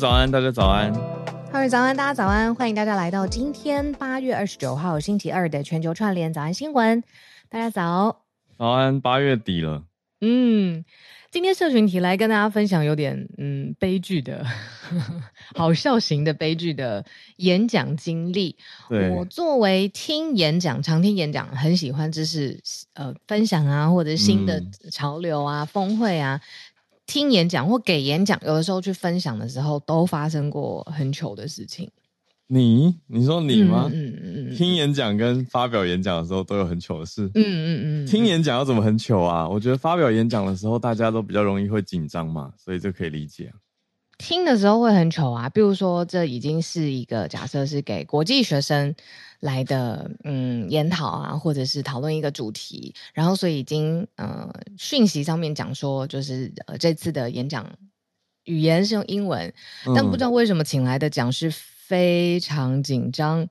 早安，大家早安。各位早安，大家早安，欢迎大家来到今天八月二十九号星期二的全球串联早安新闻。大家早，早安，八月底了。嗯，今天社群题来跟大家分享有点嗯悲剧的 好笑型的悲剧的演讲经历。我作为听演讲、常听演讲、很喜欢知识呃分享啊，或者是新的潮流啊、嗯、峰会啊，听演讲或给演讲，有的时候去分享的时候，都发生过很糗的事情。你你说你吗？嗯嗯嗯，听演讲跟发表演讲的时候都有很糗的事。嗯嗯嗯，听演讲要怎么很糗啊？我觉得发表演讲的时候大家都比较容易会紧张嘛，所以这可以理解。听的时候会很糗啊，比如说这已经是一个假设是给国际学生来的嗯研讨啊，或者是讨论一个主题，然后所以已经呃讯息上面讲说就是呃这次的演讲语言是用英文，但不知道为什么请来的讲师。非常紧张，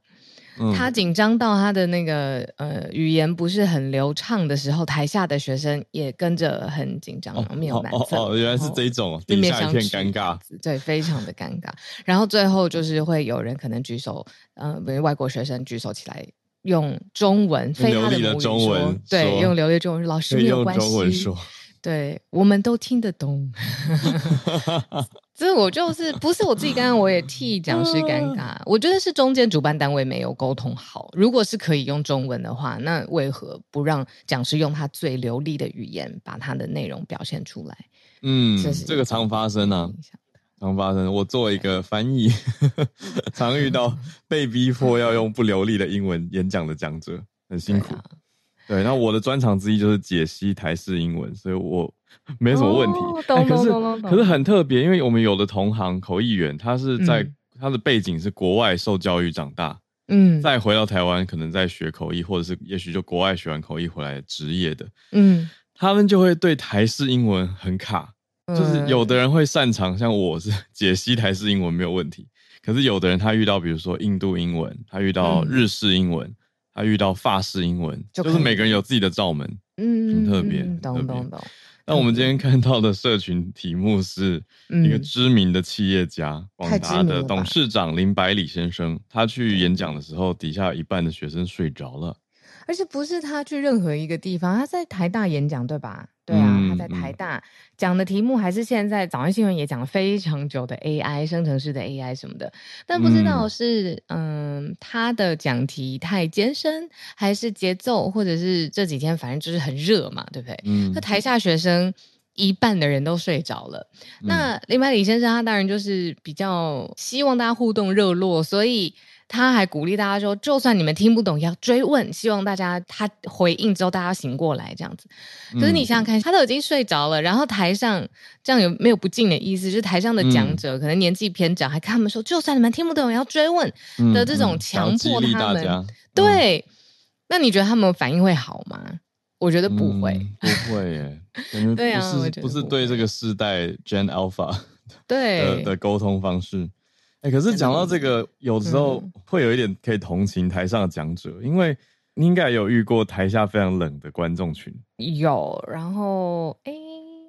他紧张到他的那个呃语言不是很流畅的时候，台下的学生也跟着很紧张，面有难色。哦，原来是这一种，底下一片尴尬，对，非常的尴尬。然后最后就是会有人可能举手，呃，比如外国学生举手起来，用中文，非他的母语说，对，用流利中文，老师没有关系。对，我们都听得懂，所以我就是不是我自己，刚刚我也替讲师尴尬。我觉得是中间主办单位没有沟通好。如果是可以用中文的话，那为何不让讲师用他最流利的语言把他的内容表现出来？嗯，这，这个常发生啊，常发生。我作为一个翻译，常遇到被逼迫要用不流利的英文演讲的讲者，很辛苦。对，那我的专长之一就是解析台式英文，所以我 没什么问题。哦懂欸、可是可是很特别，因为我们有的同行口译员，他是在、嗯、他的背景是国外受教育长大，嗯，再回到台湾，可能在学口译，或者是也许就国外学完口译回来职业的，嗯，他们就会对台式英文很卡，就是有的人会擅长，像我是 解析台式英文没有问题，可是有的人他遇到比如说印度英文，他遇到日式英文。嗯他遇到法式英文，就是每个人有自己的罩门，嗯，很特别，懂懂懂。那我们今天看到的社群题目是一个知名的企业家，广达的董事长林百里先生，他去演讲的时候，底下有一半的学生睡着了。而且不是他去任何一个地方，他在台大演讲，对吧？对啊，嗯、他在台大讲的题目还是现在早安新闻也讲了非常久的 AI 生成式的 AI 什么的，但不知道是嗯、呃、他的讲题太艰深，还是节奏，或者是这几天反正就是很热嘛，对不对？嗯，那台下学生一半的人都睡着了。嗯、那林百里先生他当然就是比较希望大家互动热络，所以。他还鼓励大家说，就算你们听不懂，也要追问，希望大家他回应之后，大家醒过来这样子。可是你想想看，他都已经睡着了，然后台上这样有没有不敬的意思？就是台上的讲者可能年纪偏长，还跟他们说，就算你们听不懂，也要追问的这种强迫他们。对，那你觉得他们反应会好吗？我觉得不会，不会耶。对啊，不是对这个世代 Gen Alpha 对的沟通方式。哎、欸，可是讲到这个，有时候会有一点可以同情台上的讲者，嗯、因为你应该有遇过台下非常冷的观众群。有，然后哎。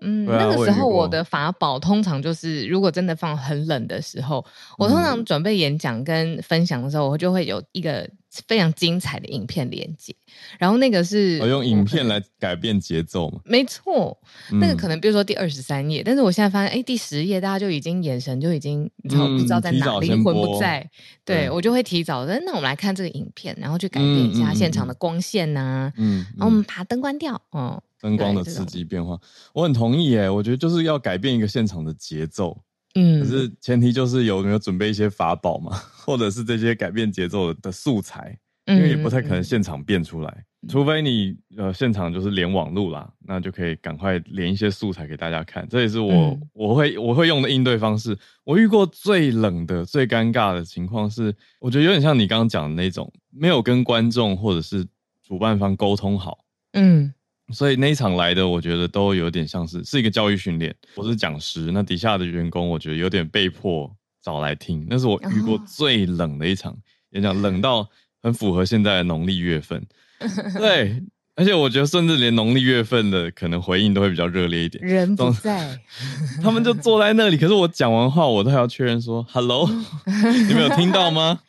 欸嗯，啊、那个时候我的法宝通常就是，如果真的放很冷的时候，我通常准备演讲跟分享的时候，我就会有一个非常精彩的影片连接，然后那个是我用影片来改变节奏嘛？没错，那个可能比如说第二十三页，但是我现在发现，哎，第十页大家就已经眼神就已经你知道不知道在哪里，灵魂不在，对，我就会提早的。那我们来看这个影片，然后去改变一下现场的光线呐，嗯，然后我们把灯关掉，哦。灯光的刺激变化，我很同意诶。我觉得就是要改变一个现场的节奏，嗯，可是前提就是有没有准备一些法宝嘛，或者是这些改变节奏的素材，因为也不太可能现场变出来，嗯、除非你呃现场就是连网路啦，那就可以赶快连一些素材给大家看。这也是我、嗯、我会我会用的应对方式。我遇过最冷的、最尴尬的情况是，我觉得有点像你刚刚讲的那种，没有跟观众或者是主办方沟通好，嗯。所以那一场来的，我觉得都有点像是是一个教育训练。我是讲师，那底下的员工，我觉得有点被迫找来听。那是我遇过最冷的一场演讲，冷到很符合现在的农历月份。对，而且我觉得，甚至连农历月份的可能回应都会比较热烈一点。人不在，他们就坐在那里。可是我讲完话，我都还要确认说 “hello”，你们有听到吗？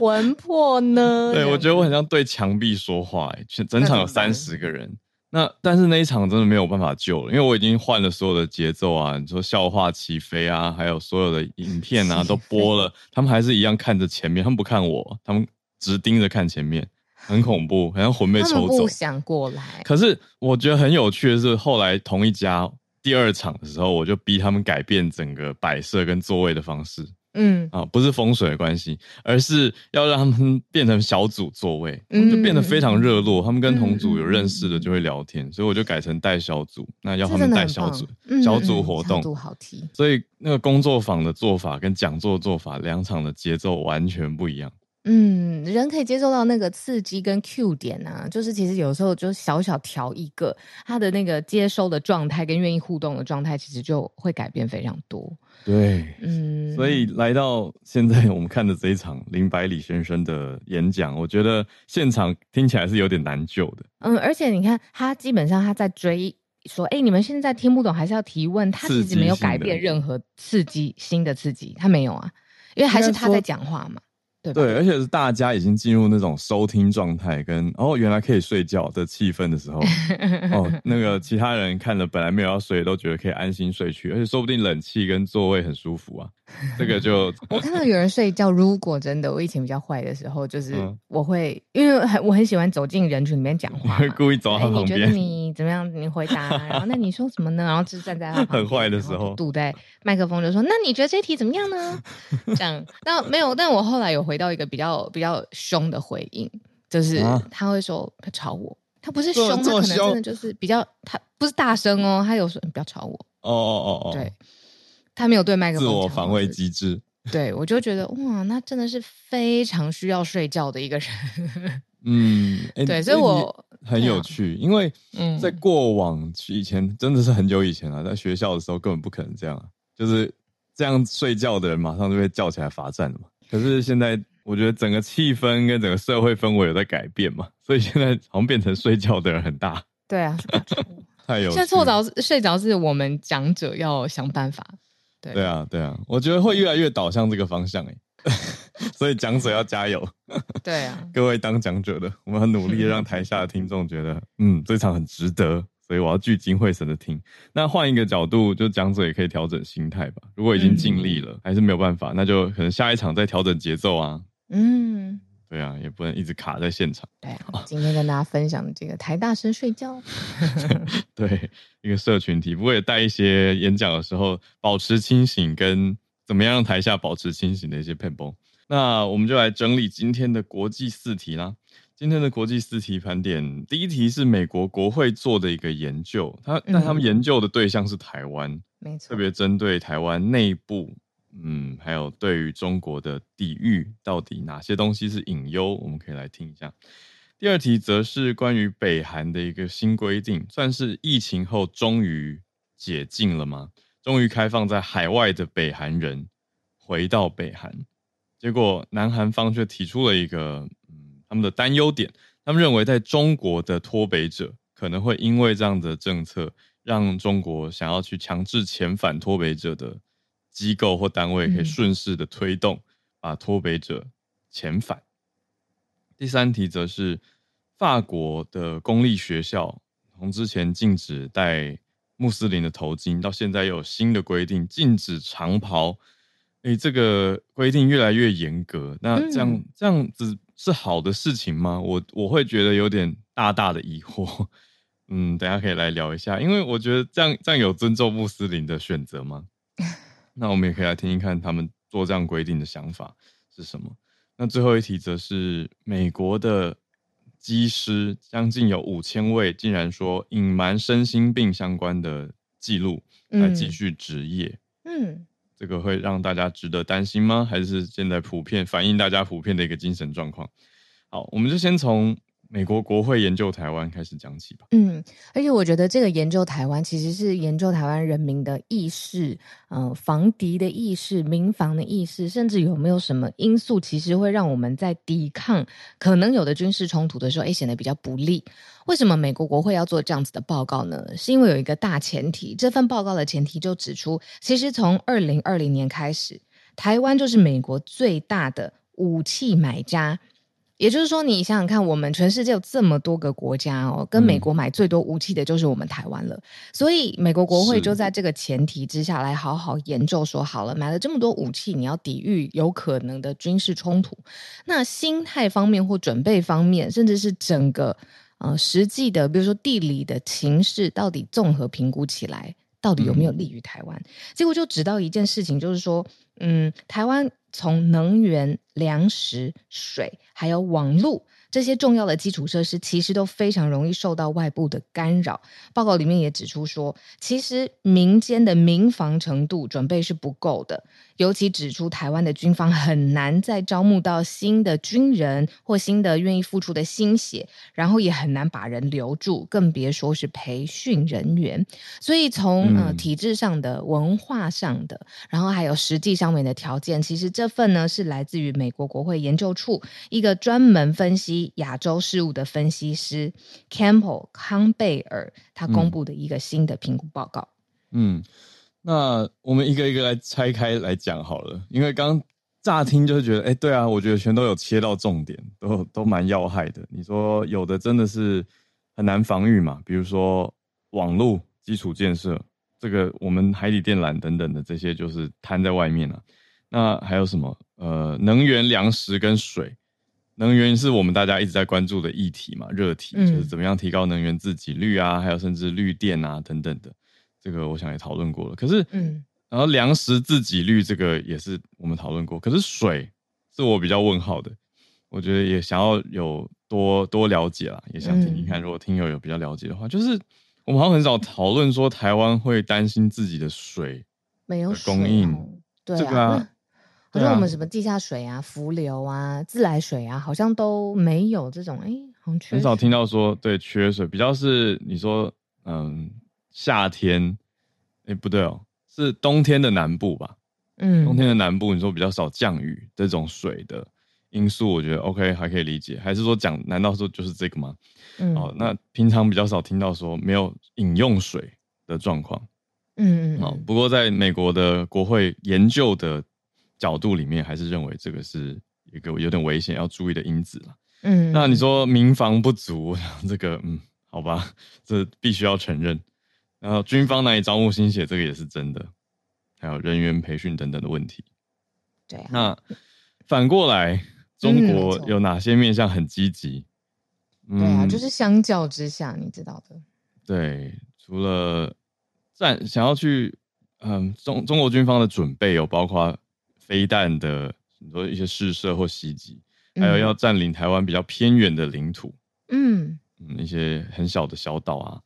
魂魄呢？对，我觉得我很像对墙壁说话。哎，全整场有三十个人。那但是那一场真的没有办法救了，因为我已经换了所有的节奏啊，你说笑话起飞啊，还有所有的影片啊 都播了，他们还是一样看着前面，他们不看我，他们只盯着看前面，很恐怖，好像魂被抽走。不想过来。可是我觉得很有趣的是，后来同一家第二场的时候，我就逼他们改变整个摆设跟座位的方式。嗯啊，不是风水的关系，而是要让他们变成小组座位，嗯、就变得非常热络。他们跟同组有认识的就会聊天，嗯、所以我就改成带小组，那要他们带小组，小组活动。小组好提。所以那个工作坊的做法跟讲座做法，两场的节奏完全不一样。嗯，人可以接受到那个刺激跟 Q 点啊，就是其实有时候就小小调一个，他的那个接收的状态跟愿意互动的状态，其实就会改变非常多。对，嗯，所以来到现在我们看的这一场林百里先生的演讲，我觉得现场听起来是有点难救的。嗯，而且你看他基本上他在追说，哎，你们现在听不懂还是要提问，他其实没有改变任何刺激新的刺激，他没有啊，因为还是他在讲话嘛。对，而且是大家已经进入那种收听状态，跟哦原来可以睡觉的气氛的时候，哦那个其他人看了本来没有要睡，都觉得可以安心睡去，而且说不定冷气跟座位很舒服啊。这个就 我看到有人睡觉，如果真的我以前比较坏的时候，就是我会、嗯、因为很我很喜欢走进人群里面讲话，会故意走到他旁边。你觉得你怎么样？你回答，然后那你说什么呢？然后就站在他很坏的时候，堵在麦克风就说：“那你觉得这题怎么样呢？”这样，那没有，但我后来有回到一个比较比较凶的回应，就是他会说他吵我，他不是凶，他可能真的就是比较他不是大声哦，他有说你不要吵我哦哦哦哦，对。他没有对麦克风。自我防卫机制。对，我就觉得哇，那真的是非常需要睡觉的一个人。嗯，欸、对，所以我很有趣，啊、因为在过往以前真的是很久以前啊，在学校的时候根本不可能这样，就是这样睡觉的人马上就被叫起来罚站了嘛。可是现在我觉得整个气氛跟整个社会氛围有在改变嘛，所以现在好像变成睡觉的人很大。对啊，太有趣。现在错着睡着是我们讲者要想办法。对，对啊，对啊，我觉得会越来越导向这个方向哎，所以讲者要加油。对啊，各位当讲者的，我们很努力让台下的听众觉得，嗯，这场很值得，所以我要聚精会神的听。那换一个角度，就讲者也可以调整心态吧。如果已经尽力了，嗯、还是没有办法，那就可能下一场再调整节奏啊。嗯。对啊，也不能一直卡在现场。对啊，今天跟大家分享的这个台大生睡觉，对一个社群体，不过也带一些演讲的时候保持清醒，跟怎么样让台下保持清醒的一些撇步。那我们就来整理今天的国际四题啦。今天的国际四题盘点，第一题是美国国会做的一个研究，他但他们研究的对象是台湾，嗯、没错，特别针对台湾内部。嗯，还有对于中国的抵御，到底哪些东西是隐忧？我们可以来听一下。第二题则是关于北韩的一个新规定，算是疫情后终于解禁了吗？终于开放在海外的北韩人回到北韩，结果南韩方却提出了一个嗯他们的担忧点，他们认为在中国的脱北者可能会因为这样的政策，让中国想要去强制遣返脱北者的。机构或单位可以顺势的推动，把脱北者遣返。嗯、第三题则是法国的公立学校，从之前禁止戴穆斯林的头巾，到现在又有新的规定禁止长袍。诶、欸，这个规定越来越严格，那这样、嗯、这样子是好的事情吗？我我会觉得有点大大的疑惑。嗯，等下可以来聊一下，因为我觉得这样这样有尊重穆斯林的选择吗？那我们也可以来听听看他们做这样规定的想法是什么。那最后一题则是美国的机师将近有五千位，竟然说隐瞒身心病相关的记录来继续执业。嗯，这个会让大家值得担心吗？还是现在普遍反映大家普遍的一个精神状况？好，我们就先从美国国会研究台湾开始讲起吧。嗯，而且我觉得这个研究台湾其实是研究台湾人民的意识，呃，防敌的意识、民防的意识，甚至有没有什么因素，其实会让我们在抵抗可能有的军事冲突的时候，哎，显得比较不利。为什么美国国会要做这样子的报告呢？是因为有一个大前提，这份报告的前提就指出，其实从二零二零年开始，台湾就是美国最大的武器买家。也就是说，你想想看，我们全世界有这么多个国家哦，跟美国买最多武器的就是我们台湾了。嗯、所以，美国国会就在这个前提之下来好好研究，说好了，买了这么多武器，你要抵御有可能的军事冲突，那心态方面或准备方面，甚至是整个呃实际的，比如说地理的情势，到底综合评估起来，到底有没有利于台湾？嗯、结果就知道一件事情，就是说，嗯，台湾从能源、粮食、水，还有网络。这些重要的基础设施其实都非常容易受到外部的干扰。报告里面也指出说，其实民间的民防程度准备是不够的，尤其指出台湾的军方很难再招募到新的军人或新的愿意付出的心血，然后也很难把人留住，更别说是培训人员。所以从呃体制上的、文化上的，然后还有实际上面的条件，其实这份呢是来自于美国国会研究处一个专门分析。亚洲事务的分析师 Campbell 康贝尔，他公布的一个新的评估报告。嗯，那我们一个一个来拆开来讲好了，因为刚乍听就是觉得，哎、欸，对啊，我觉得全都有切到重点，都都蛮要害的。你说有的真的是很难防御嘛？比如说网络基础建设，这个我们海底电缆等等的这些就是摊在外面了、啊。那还有什么？呃，能源、粮食跟水。能源是我们大家一直在关注的议题嘛，热题就是怎么样提高能源自给率啊，还有甚至绿电啊等等的，这个我想也讨论过了。可是，嗯，然后粮食自给率这个也是我们讨论过，可是水是我比较问号的，我觉得也想要有多多了解啦，也想听听看，如果听友有比较了解的话，就是我们好像很少讨论说台湾会担心自己的水没有供应，对啊。这个啊 可是我们什么地下水啊、浮流啊、自来水啊，好像都没有这种哎，很缺。很少听到说对缺水，比较是你说嗯夏天，哎不对哦，是冬天的南部吧？嗯，冬天的南部你说比较少降雨这种水的因素，我觉得 OK 还可以理解。还是说讲难道说就是这个吗？嗯，哦，那平常比较少听到说没有饮用水的状况。嗯嗯，哦，不过在美国的国会研究的。角度里面还是认为这个是一个有点危险要注意的因子了。嗯，那你说民房不足，这个嗯，好吧，这必须要承认。然后军方难以招募新血，这个也是真的。还有人员培训等等的问题。对啊。那反过来，中国有哪些面向很积极？嗯，对啊，就是相较之下，你知道的。对，除了战想要去，嗯，中中国军方的准备有包括。飞弹的很多一些试射或袭击，还有要占领台湾比较偏远的领土，嗯嗯，一些很小的小岛啊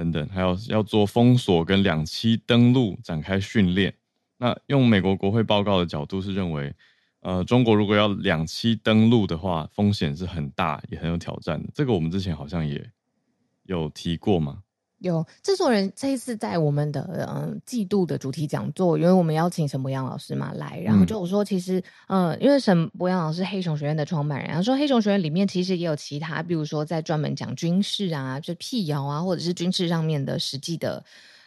等等，还有要做封锁跟两栖登陆展开训练。那用美国国会报告的角度是认为，呃，中国如果要两栖登陆的话，风险是很大，也很有挑战的。这个我们之前好像也有提过嘛。有制作人这一次在我们的嗯季度的主题讲座，因为我们邀请沈博洋老师嘛来，然后就我说其实嗯，因为沈博洋老师黑熊学院的创办人，然后说黑熊学院里面其实也有其他，比如说在专门讲军事啊，就辟谣啊，或者是军事上面的实际的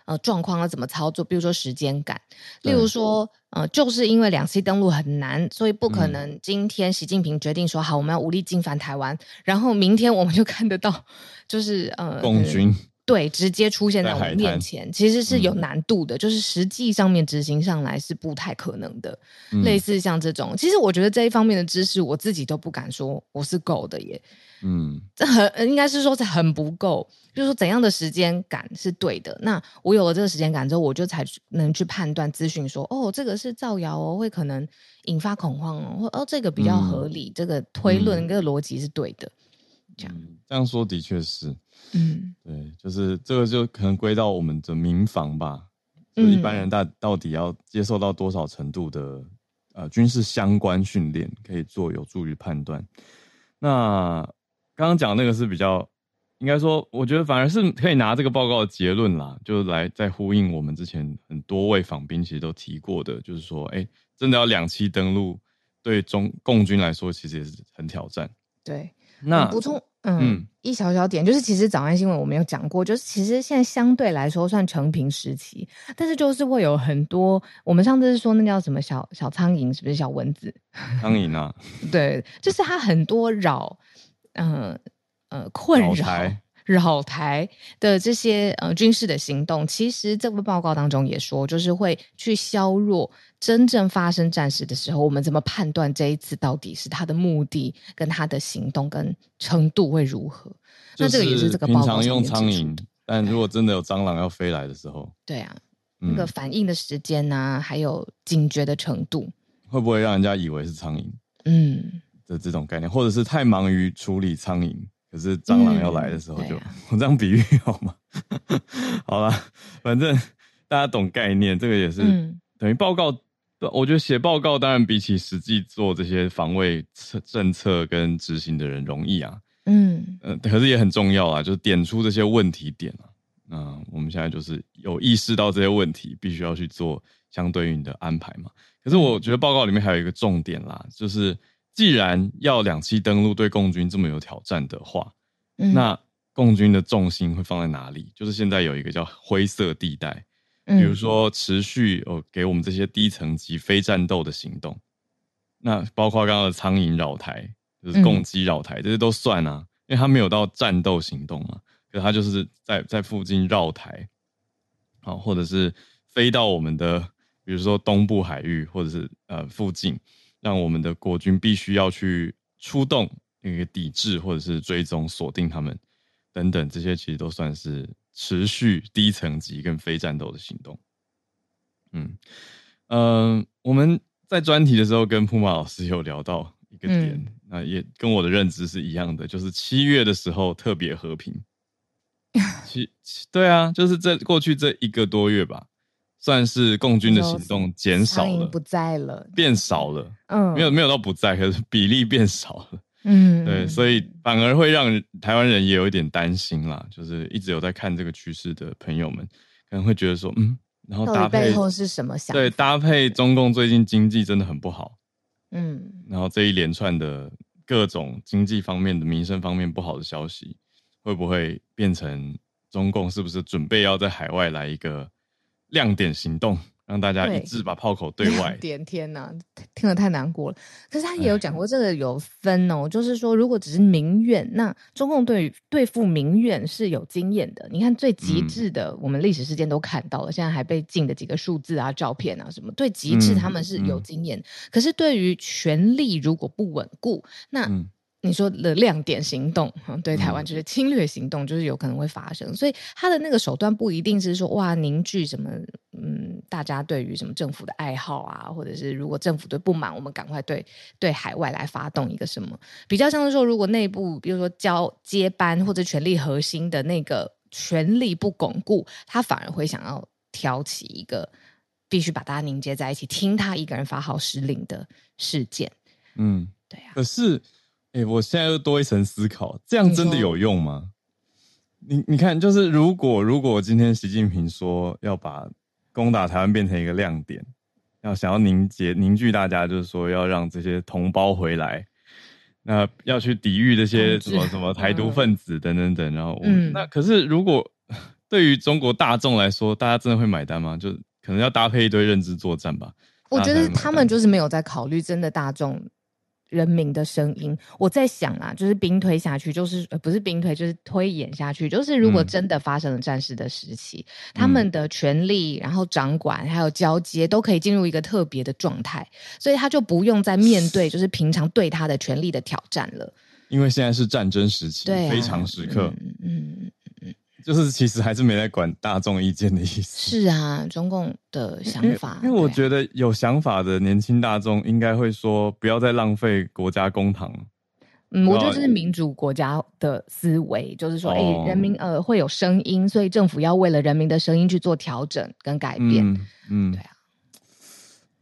呃状况要怎么操作，比如说时间感，例如说呃就是因为两栖登陆很难，所以不可能今天习近平决定说好我们要武力进犯台湾，然后明天我们就看得到就是呃共军。对，直接出现在我们面前，其实是有难度的，嗯、就是实际上面执行上来是不太可能的。嗯、类似像这种，其实我觉得这一方面的知识，我自己都不敢说我是够的耶。嗯，这很应该是说是很不够，就是说怎样的时间感是对的。那我有了这个时间感之后，我就才能去判断资讯说，哦，这个是造谣哦，会可能引发恐慌哦，或哦这个比较合理，嗯、这个推论、这个逻辑是对的。这样、嗯，这样说的确是。嗯，对，就是这个就可能归到我们的民防吧。就一般人大到底要接受到多少程度的呃军事相关训练，可以做有助于判断。那刚刚刚讲那个是比较，应该说，我觉得反而是可以拿这个报告的结论啦，就来再呼应我们之前很多位访宾其实都提过的，就是说，哎、欸，真的要两栖登陆，对中共军来说其实也是很挑战。对，那补充。嗯，嗯，一小小点就是，其实早安新闻我们有讲过，就是其实现在相对来说算成平时期，但是就是会有很多，我们上次是说那叫什么小小苍蝇，是不是小蚊子？苍蝇啊，对，就是它很多扰，嗯呃，呃困扰。扰台的这些呃军事的行动，其实这份报告当中也说，就是会去削弱真正发生战事的时候，我们怎么判断这一次到底是他的目的跟他的行动跟程度会如何？那这个也是这个报告上面用苍蝇，但如果真的有蟑螂要飞来的时候，对啊，那个反应的时间呐、啊，还有警觉的程度，会不会让人家以为是苍蝇？嗯，的这种概念，或者是太忙于处理苍蝇。可是蟑螂要来的时候就，就、嗯啊、我这样比喻好吗？好啦，反正大家懂概念，这个也是等于报告。嗯、我觉得写报告当然比起实际做这些防卫策政策跟执行的人容易啊。嗯，呃，可是也很重要啊，就是点出这些问题点啊。那我们现在就是有意识到这些问题，必须要去做相对应的安排嘛。可是我觉得报告里面还有一个重点啦，就是。既然要两栖登陆对共军这么有挑战的话，嗯、那共军的重心会放在哪里？就是现在有一个叫灰色地带，比如说持续哦给我们这些低层级非战斗的行动，那包括刚刚的苍蝇扰台，就是攻击扰台，这些都算啊，因为它没有到战斗行动嘛，可是它就是在在附近绕台，好，或者是飞到我们的比如说东部海域，或者是呃附近。让我们的国军必须要去出动那个抵制，或者是追踪锁定他们等等，这些其实都算是持续低层级跟非战斗的行动。嗯嗯、呃，我们在专题的时候跟铺马老师有聊到一个点，那、嗯、也跟我的认知是一样的，就是七月的时候特别和平。七对啊，就是这过去这一个多月吧。算是共军的行动减少了，不在了，变少了。嗯，没有没有到不在，可是比例变少了。嗯，对，所以反而会让台湾人也有一点担心啦。就是一直有在看这个趋势的朋友们，可能会觉得说，嗯，然后搭配背后是什么想？对，搭配中共最近经济真的很不好。嗯，然后这一连串的各种经济方面的、民生方面不好的消息，会不会变成中共是不是准备要在海外来一个？亮点行动，让大家一致把炮口对外。点天哪，听得太难过了。可是他也有讲过，这个有分哦，就是说，如果只是民怨，那中共对于对付民怨是有经验的。你看最极致的，嗯、我们历史事件都看到了，现在还被禁的几个数字啊、照片啊什么，最极致他们是有经验。嗯嗯、可是对于权力如果不稳固，那。嗯你说的亮点行动，对台湾就是侵略行动，就是有可能会发生。嗯、所以他的那个手段不一定是说哇凝聚什么，嗯，大家对于什么政府的爱好啊，或者是如果政府对不满，我们赶快对对海外来发动一个什么，比较像是说，如果内部比如说交接班或者权力核心的那个权力不巩固，他反而会想要挑起一个必须把大家凝结在一起，听他一个人发号施令的事件。嗯，对啊。可是。哎、欸，我现在又多一层思考，这样真的有用吗？你你，看，就是如果如果今天习近平说要把攻打台湾变成一个亮点，要想要凝结凝聚大家，就是说要让这些同胞回来，那要去抵御这些什么什么台独分子等等等，然后我、嗯、那可是如果对于中国大众来说，大家真的会买单吗？就可能要搭配一堆认知作战吧。我觉得他们就是没有在考虑真的大众。人民的声音，我在想啊，就是兵推下去，就是呃，不是兵推，就是推演下去，就是如果真的发生了战事的时期，嗯、他们的权力，然后掌管，还有交接，都可以进入一个特别的状态，所以他就不用再面对 就是平常对他的权力的挑战了。因为现在是战争时期，非常时刻，嗯嗯。就是其实还是没在管大众意见的意思。是啊，中共的想法。因为我觉得有想法的年轻大众应该会说，不要再浪费国家公帑。嗯，我觉得这是民主国家的思维，就是说，哎、人民呃会有声音，所以政府要为了人民的声音去做调整跟改变。嗯，嗯对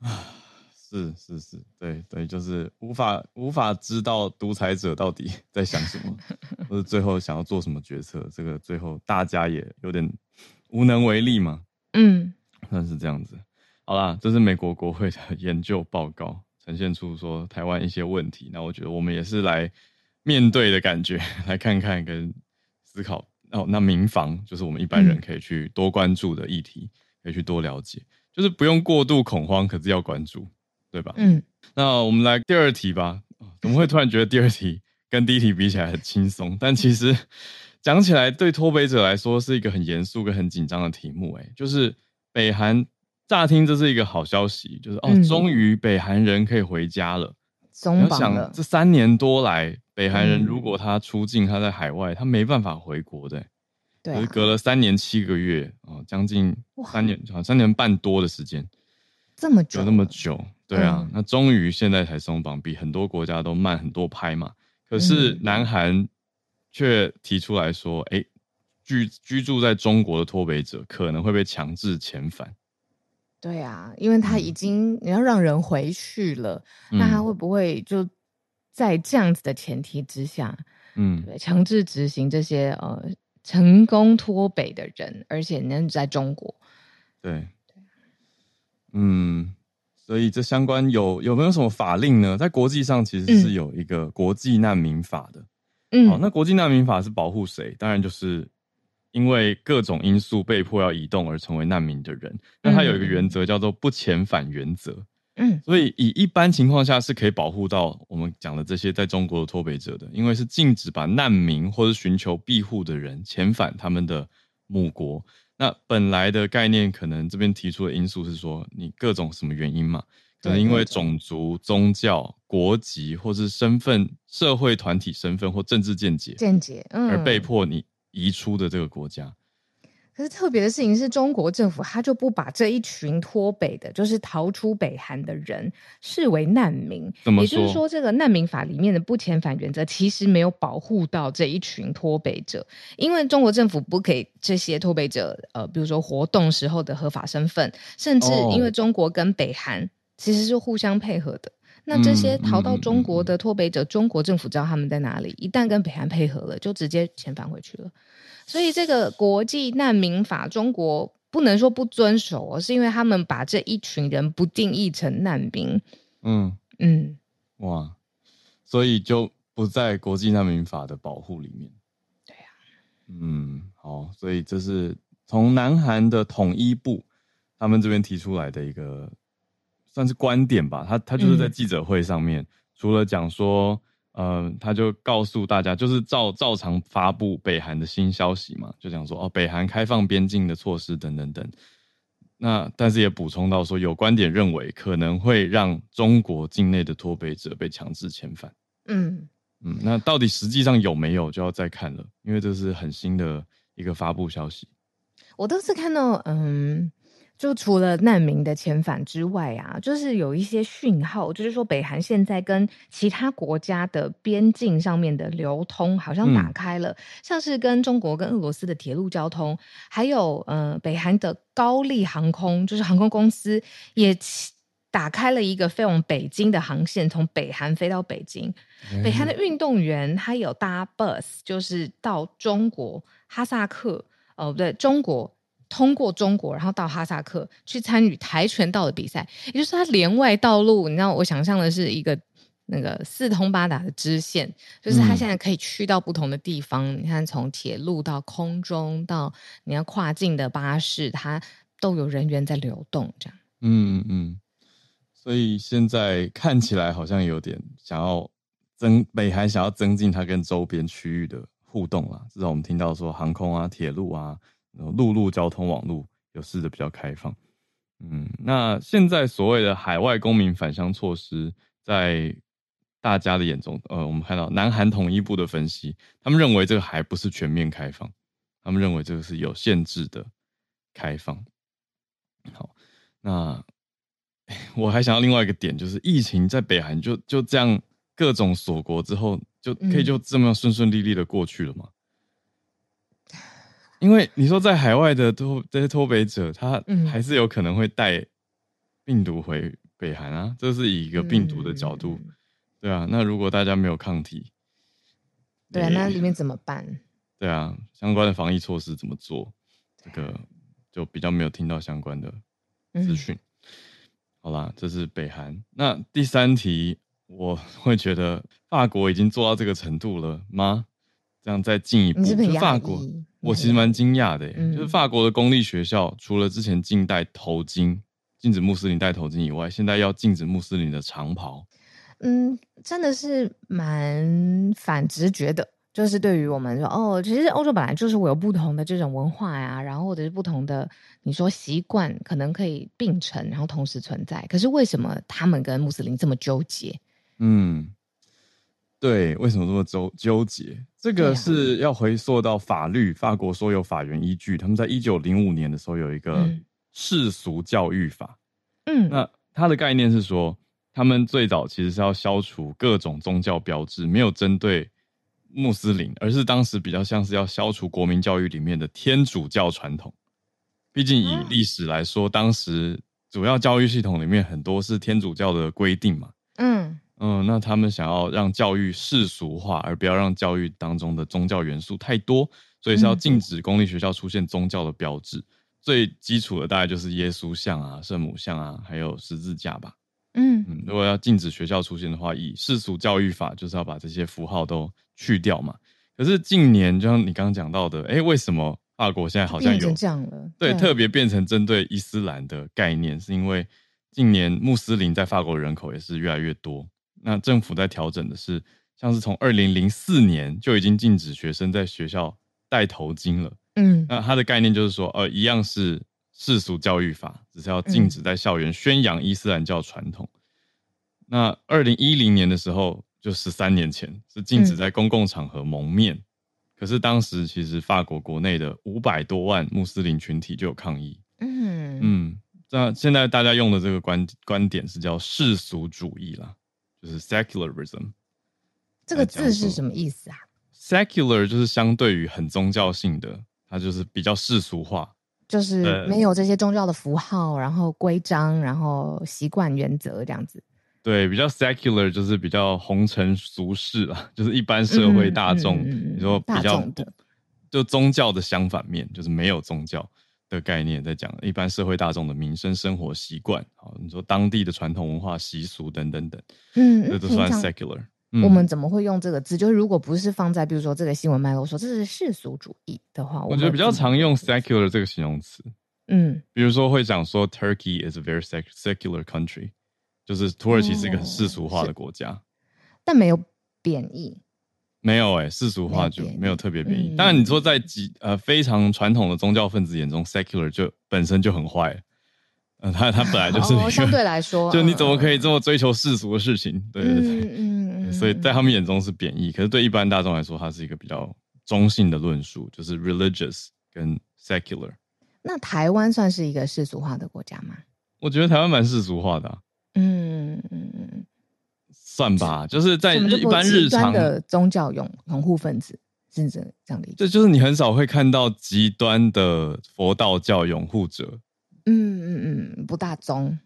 啊。啊，是是是，对对，就是无法无法知道独裁者到底 在想什么。或者最后想要做什么决策，这个最后大家也有点无能为力嘛。嗯，算是这样子。好啦，这是美国国会的 研究报告，呈现出说台湾一些问题。那我觉得我们也是来面对的感觉，来看看跟思考。哦，那民防就是我们一般人可以去多关注的议题，嗯、可以去多了解，就是不用过度恐慌，可是要关注，对吧？嗯。那我们来第二题吧。怎么会突然觉得第二题跟第一题比起来很轻松？但其实讲起来，对脱北者来说是一个很严肃跟很紧张的题目。哎，就是北韩。乍听这是一个好消息，就是哦，终于北韩人可以回家了。松绑了。想这三年多来，北韩人如果他出境，他在海外，他没办法回国的。对，就是隔了三年七个月啊，将近三年，好三年半多的时间，这么久，有那么久。对啊，那终于现在才松绑，比很多国家都慢很多拍嘛。可是南韩却提出来说，哎，居居住在中国的脱北者可能会被强制遣返。对啊，因为他已经你要让人回去了，嗯、那他会不会就在这样子的前提之下，嗯，对，强制执行这些呃成功脱北的人，而且能在中国，对，对，嗯，所以这相关有有没有什么法令呢？在国际上其实是有一个国际难民法的，嗯，好，那国际难民法是保护谁？当然就是。因为各种因素被迫要移动而成为难民的人，那它有一个原则叫做不遣返原则。嗯，所以以一般情况下是可以保护到我们讲的这些在中国的脱北者的，因为是禁止把难民或者寻求庇护的人遣返他们的母国。那本来的概念可能这边提出的因素是说，你各种什么原因嘛，可能因为种族、宗教、国籍或是身份、社会团体身份或政治见解见解，嗯，而被迫你。移出的这个国家，可是特别的事情是中国政府他就不把这一群脱北的，就是逃出北韩的人视为难民。怎么说？也就是说，这个难民法里面的不遣返原则其实没有保护到这一群脱北者，因为中国政府不给这些脱北者，呃，比如说活动时候的合法身份，甚至因为中国跟北韩其实是互相配合的。那这些逃到中国的脱北者，嗯嗯嗯嗯、中国政府知道他们在哪里，一旦跟北韩配合了，就直接遣返回去了。所以这个国际难民法，中国不能说不遵守，是因为他们把这一群人不定义成难民。嗯嗯，哇，所以就不在国际难民法的保护里面。对呀、啊，嗯，好，所以这是从南韩的统一部他们这边提出来的一个。算是观点吧，他他就是在记者会上面，嗯、除了讲说，呃，他就告诉大家，就是照照常发布北韩的新消息嘛，就讲说哦，北韩开放边境的措施等等等。那但是也补充到说，有观点认为可能会让中国境内的脱北者被强制遣返。嗯嗯，那到底实际上有没有，就要再看了，因为这是很新的一个发布消息。我都是看到，嗯。就除了难民的遣返之外啊，就是有一些讯号，就是说北韩现在跟其他国家的边境上面的流通好像打开了，嗯、像是跟中国跟俄罗斯的铁路交通，还有呃北韩的高丽航空，就是航空公司也打开了一个飞往北京的航线，从北韩飞到北京。嗯、北韩的运动员他有搭 bus，就是到中国哈萨克，哦不对，中国。通过中国，然后到哈萨克去参与跆拳道的比赛，也就是他连外道路。你知道，我想象的是一个那个四通八达的支线，就是他现在可以去到不同的地方。嗯、你看，从铁路到空中到你要跨境的巴士，它都有人员在流动，这样。嗯嗯，所以现在看起来好像有点想要增北韩想要增进它跟周边区域的互动了。至少我们听到说航空啊、铁路啊。陆路交通网络有试着比较开放，嗯，那现在所谓的海外公民返乡措施，在大家的眼中，呃，我们看到南韩统一部的分析，他们认为这个还不是全面开放，他们认为这个是有限制的开放。好，那 我还想要另外一个点，就是疫情在北韩就就这样各种锁国之后，就可以就这么顺顺利利的过去了吗？嗯因为你说在海外的脱这些脱北者，他还是有可能会带病毒回北韩啊，这是以一个病毒的角度，对啊。那如果大家没有抗体，对啊，那里面怎么办？对啊，相关的防疫措施怎么做？这个就比较没有听到相关的资讯。嗯好啦，这是北韩。那第三题，我会觉得法国已经做到这个程度了吗？这样再进一步，是是就法国，我其实蛮惊讶的、嗯，就是法国的公立学校，除了之前禁戴头巾、禁止穆斯林戴头巾以外，现在要禁止穆斯林的长袍。嗯，真的是蛮反直觉的。就是对于我们说，哦，其实欧洲本来就是我有不同的这种文化呀，然后或者是不同的你说习惯，可能可以并存，然后同时存在。可是为什么他们跟穆斯林这么纠结？嗯，对，为什么这么纠纠结？这个是要回溯到法律，法国说有法源依据。他们在一九零五年的时候有一个世俗教育法。嗯，那它的概念是说，他们最早其实是要消除各种宗教标志，没有针对。穆斯林，而是当时比较像是要消除国民教育里面的天主教传统。毕竟以历史来说，当时主要教育系统里面很多是天主教的规定嘛。嗯嗯，那他们想要让教育世俗化，而不要让教育当中的宗教元素太多，所以是要禁止公立学校出现宗教的标志。最基础的大概就是耶稣像啊、圣母像啊，还有十字架吧。嗯嗯，如果要禁止学校出现的话，以世俗教育法就是要把这些符号都去掉嘛。可是近年就像你刚刚讲到的，哎、欸，为什么法国现在好像有这样了？对，对特别变成针对伊斯兰的概念，是因为近年穆斯林在法国人口也是越来越多。那政府在调整的是，像是从二零零四年就已经禁止学生在学校戴头巾了。嗯，那它的概念就是说，呃，一样是。世俗教育法只是要禁止在校园宣扬伊斯兰教传统。嗯、那二零一零年的时候，就十三年前是禁止在公共场合蒙面。嗯、可是当时其实法国国内的五百多万穆斯林群体就有抗议。嗯嗯，那现在大家用的这个观观点是叫世俗主义啦，就是 secularism。这个字是什么意思啊？secular 就是相对于很宗教性的，它就是比较世俗化。就是没有这些宗教的符号，然后规章，然后习惯原则这样子。对，比较 secular 就是比较红尘俗世啊，就是一般社会大众。嗯嗯、你说比较就宗教的相反面，就是没有宗教的概念，在讲一般社会大众的民生生活习惯。好，你说当地的传统文化习俗等等等，嗯，这都算 secular。我们怎么会用这个字？就是如果不是放在比如说这个新闻脉络说这是世俗主义的话，我觉得比较常用 secular 这个形容词。嗯，比如说会讲说 Turkey is a very secular country，就是土耳其是一个很世俗化的国家，哦、但没有贬义。没有哎、欸，世俗化就没有特别贬义。当然你说在极呃非常传统的宗教分子眼中，secular 就本身就很坏。嗯，他他本来就是、哦、相对来说，就你怎么可以这么追求世俗的事情？嗯、对对对，嗯嗯，所以在他们眼中是贬义，可是对一般大众来说，它是一个比较中性的论述，就是 religious 跟 secular。那台湾算是一个世俗化的国家吗？我觉得台湾蛮世俗化的、算吧，就是在一般日常的宗教拥拥护分子，是这这样理解？这就是你很少会看到极端的佛道教拥护者。嗯嗯嗯，不大宗，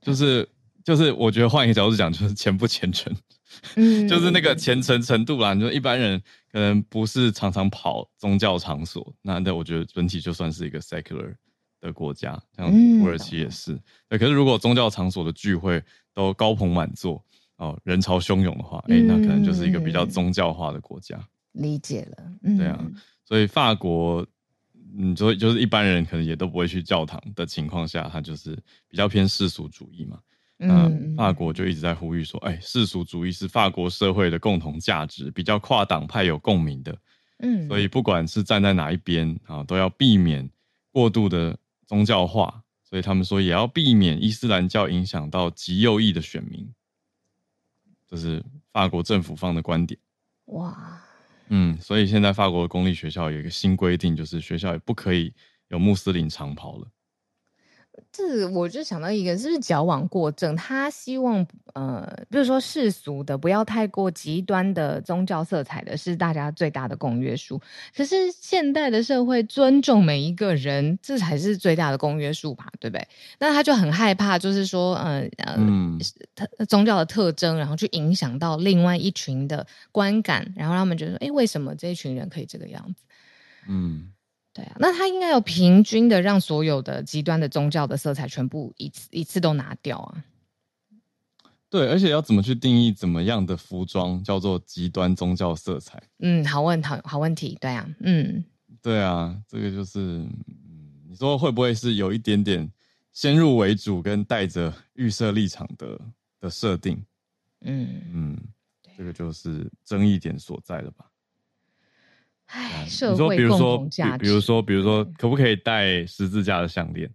就是就是，我觉得换一个角度讲，就是虔不虔诚，嗯，就是那个虔诚程度啦。你说一般人可能不是常常跑宗教场所，那那我觉得整体就算是一个 secular 的国家，像土耳其也是。可是如果宗教场所的聚会都高朋满座哦，人潮汹涌的话，哎、嗯欸，那可能就是一个比较宗教化的国家。理解了，嗯、对啊，所以法国。嗯，所以就是一般人可能也都不会去教堂的情况下，他就是比较偏世俗主义嘛。那法国就一直在呼吁说，哎，世俗主义是法国社会的共同价值，比较跨党派有共鸣的。嗯，所以不管是站在哪一边啊，都要避免过度的宗教化。所以他们说也要避免伊斯兰教影响到极右翼的选民，这是法国政府方的观点。哇。嗯，所以现在法国的公立学校有一个新规定，就是学校也不可以有穆斯林长袍了。这我就想到一个，是不是矫枉过正？他希望呃，比如说世俗的，不要太过极端的宗教色彩的，是大家最大的公约数。可是现代的社会尊重每一个人，这才是最大的公约数吧？对不对？那他就很害怕，就是说，呃呃，宗教的特征，然后去影响到另外一群的观感，然后他们觉得，哎，为什么这一群人可以这个样子？嗯。对啊，那他应该有平均的让所有的极端的宗教的色彩全部一次一次都拿掉啊。对，而且要怎么去定义怎么样的服装叫做极端宗教色彩？嗯，好问好好问题，对啊，嗯，对啊，这个就是，嗯，你说会不会是有一点点先入为主跟带着预设立场的的设定？嗯嗯，这个就是争议点所在了吧。唉，社会共同价值。比如说，比如说，可不可以戴十字架的项链？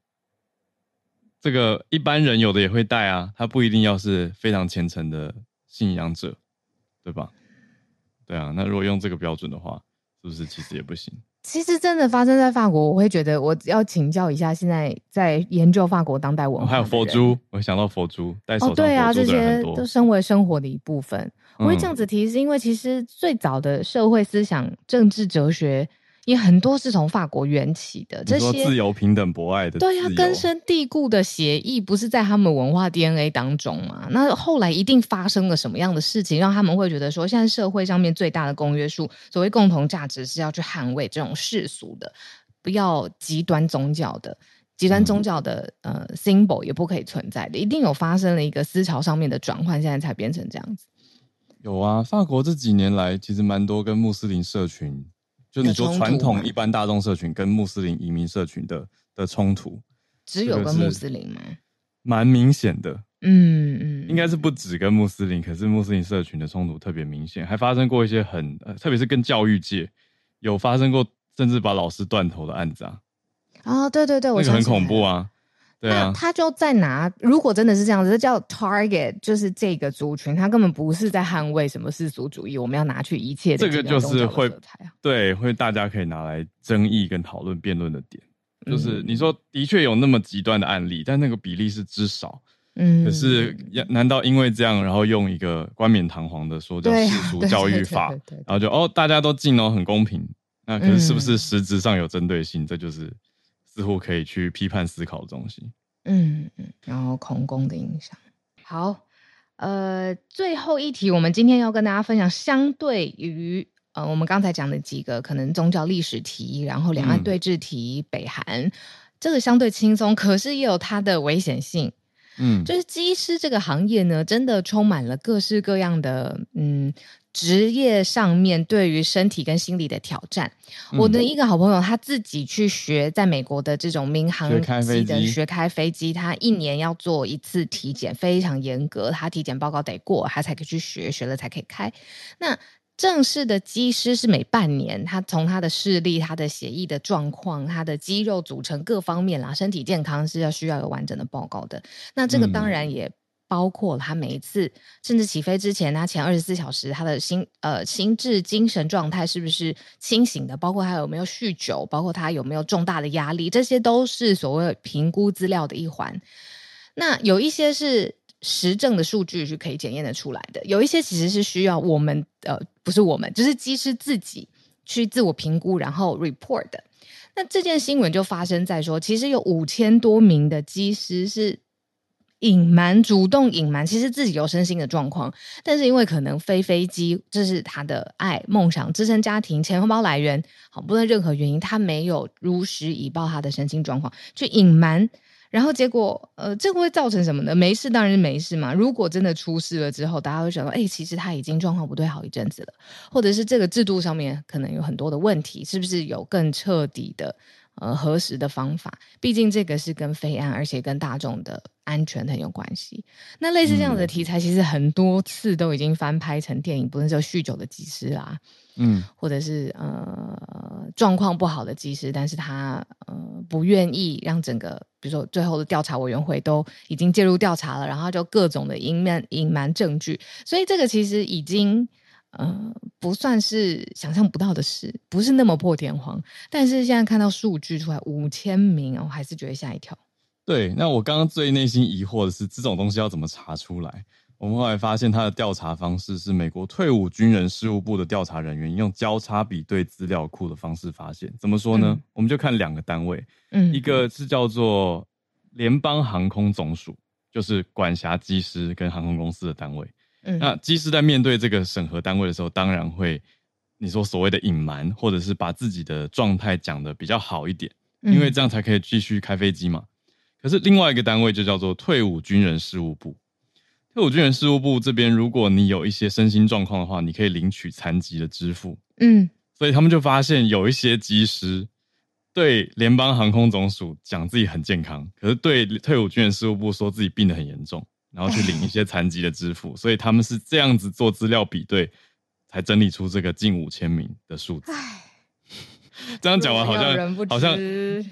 这个一般人有的也会戴啊，他不一定要是非常虔诚的信仰者，对吧？对啊，那如果用这个标准的话，是不是其实也不行？其实真的发生在法国，我会觉得我要请教一下现在在研究法国当代文化、哦，还有佛珠，我想到佛珠戴手上，哦，对啊，这些都身为生活的一部分。我会这样子提，是因为其实最早的社会思想、政治哲学也很多是从法国缘起的。这些自由、平等、博爱的，对啊，根深蒂固的协议，不是在他们文化 DNA 当中嘛？那后来一定发生了什么样的事情，让他们会觉得说，现在社会上面最大的公约数，所谓共同价值，是要去捍卫这种世俗的。不要极端宗教的，极端宗教的、嗯、呃 symbol 也不可以存在的，一定有发生了一个思潮上面的转换，现在才变成这样子。有啊，法国这几年来其实蛮多跟穆斯林社群，就你说传统一般大众社群跟穆斯林移民社群的的冲突，只有跟穆斯林吗？蛮明显的，嗯嗯，应该是不止跟穆斯林，可是穆斯林社群的冲突特别明显，还发生过一些很，呃、特别是跟教育界有发生过。甚至把老师断头的案子啊！啊、哦，对对对，我觉得很恐怖啊！对啊，他就在拿，如果真的是这样子，这叫 target，就是这个族群，他根本不是在捍卫什么世俗主义，我们要拿去一切的。这个就是会对，会大家可以拿来争议跟讨论辩论的点，就是你说的确有那么极端的案例，但那个比例是之少。嗯，可是难道因为这样，然后用一个冠冕堂皇的说叫世俗教育法，然后就哦大家都进哦，很公平。那可是是不是实质上有针对性？嗯、这就是似乎可以去批判思考的东西。嗯嗯，然后恐攻的影响。好，呃，最后一题，我们今天要跟大家分享，相对于呃我们刚才讲的几个可能宗教历史题，然后两岸对峙题，嗯、北韩这个相对轻松，可是也有它的危险性。嗯，就是机师这个行业呢，真的充满了各式各样的嗯。职业上面对于身体跟心理的挑战，嗯、我的一个好朋友他自己去学在美国的这种民航机的学开飞机，他一年要做一次体检，非常严格，他体检报告得过，他才可以去学，学了才可以开。那正式的机师是每半年，他从他的视力、他的血液的状况、他的肌肉组成各方面啦，身体健康是要需要有完整的报告的。那这个当然也。包括他每一次，甚至起飞之前，他前二十四小时他的心呃心智精神状态是不是清醒的？包括他有没有酗酒，包括他有没有重大的压力，这些都是所谓评估资料的一环。那有一些是实证的数据是可以检验的出来的，有一些其实是需要我们呃不是我们，就是机师自己去自我评估，然后 report 的。那这件新闻就发生在说，其实有五千多名的机师是。隐瞒，主动隐瞒，其实自己有身心的状况，但是因为可能飞飞机，这是他的爱、梦想、支撑家庭、钱包来源，好，不论任何原因，他没有如实以报他的身心状况，去隐瞒，然后结果，呃，这个会造成什么呢？没事当然是没事嘛。如果真的出事了之后，大家会想到，哎，其实他已经状况不对好一阵子了，或者是这个制度上面可能有很多的问题，是不是有更彻底的？呃，核实的方法，毕竟这个是跟飞安，而且跟大众的安全很有关系。那类似这样的题材，其实很多次都已经翻拍成电影，不论是酗酒的技师啦，嗯，或者是呃状况不好的技师，但是他呃不愿意让整个，比如说最后的调查委员会都已经介入调查了，然后就各种的隐瞒隐瞒证据，所以这个其实已经。呃，不算是想象不到的事，不是那么破天荒。但是现在看到数据出来五千名，我还是觉得吓一跳。对，那我刚刚最内心疑惑的是，这种东西要怎么查出来？我们后来发现，他的调查方式是美国退伍军人事务部的调查人员用交叉比对资料库的方式发现。怎么说呢？嗯、我们就看两个单位，嗯，一个是叫做联邦航空总署，就是管辖机师跟航空公司的单位。嗯，那机师在面对这个审核单位的时候，当然会你说所谓的隐瞒，或者是把自己的状态讲得比较好一点，因为这样才可以继续开飞机嘛。可是另外一个单位就叫做退伍军人事务部。退伍军人事务部这边，如果你有一些身心状况的话，你可以领取残疾的支付。嗯，所以他们就发现有一些机师对联邦航空总署讲自己很健康，可是对退伍军人事务部说自己病得很严重，然后去领一些残疾的支付。所以他们是这样子做资料比对，才整理出这个近五千名的数字。唉这样讲完好像好像，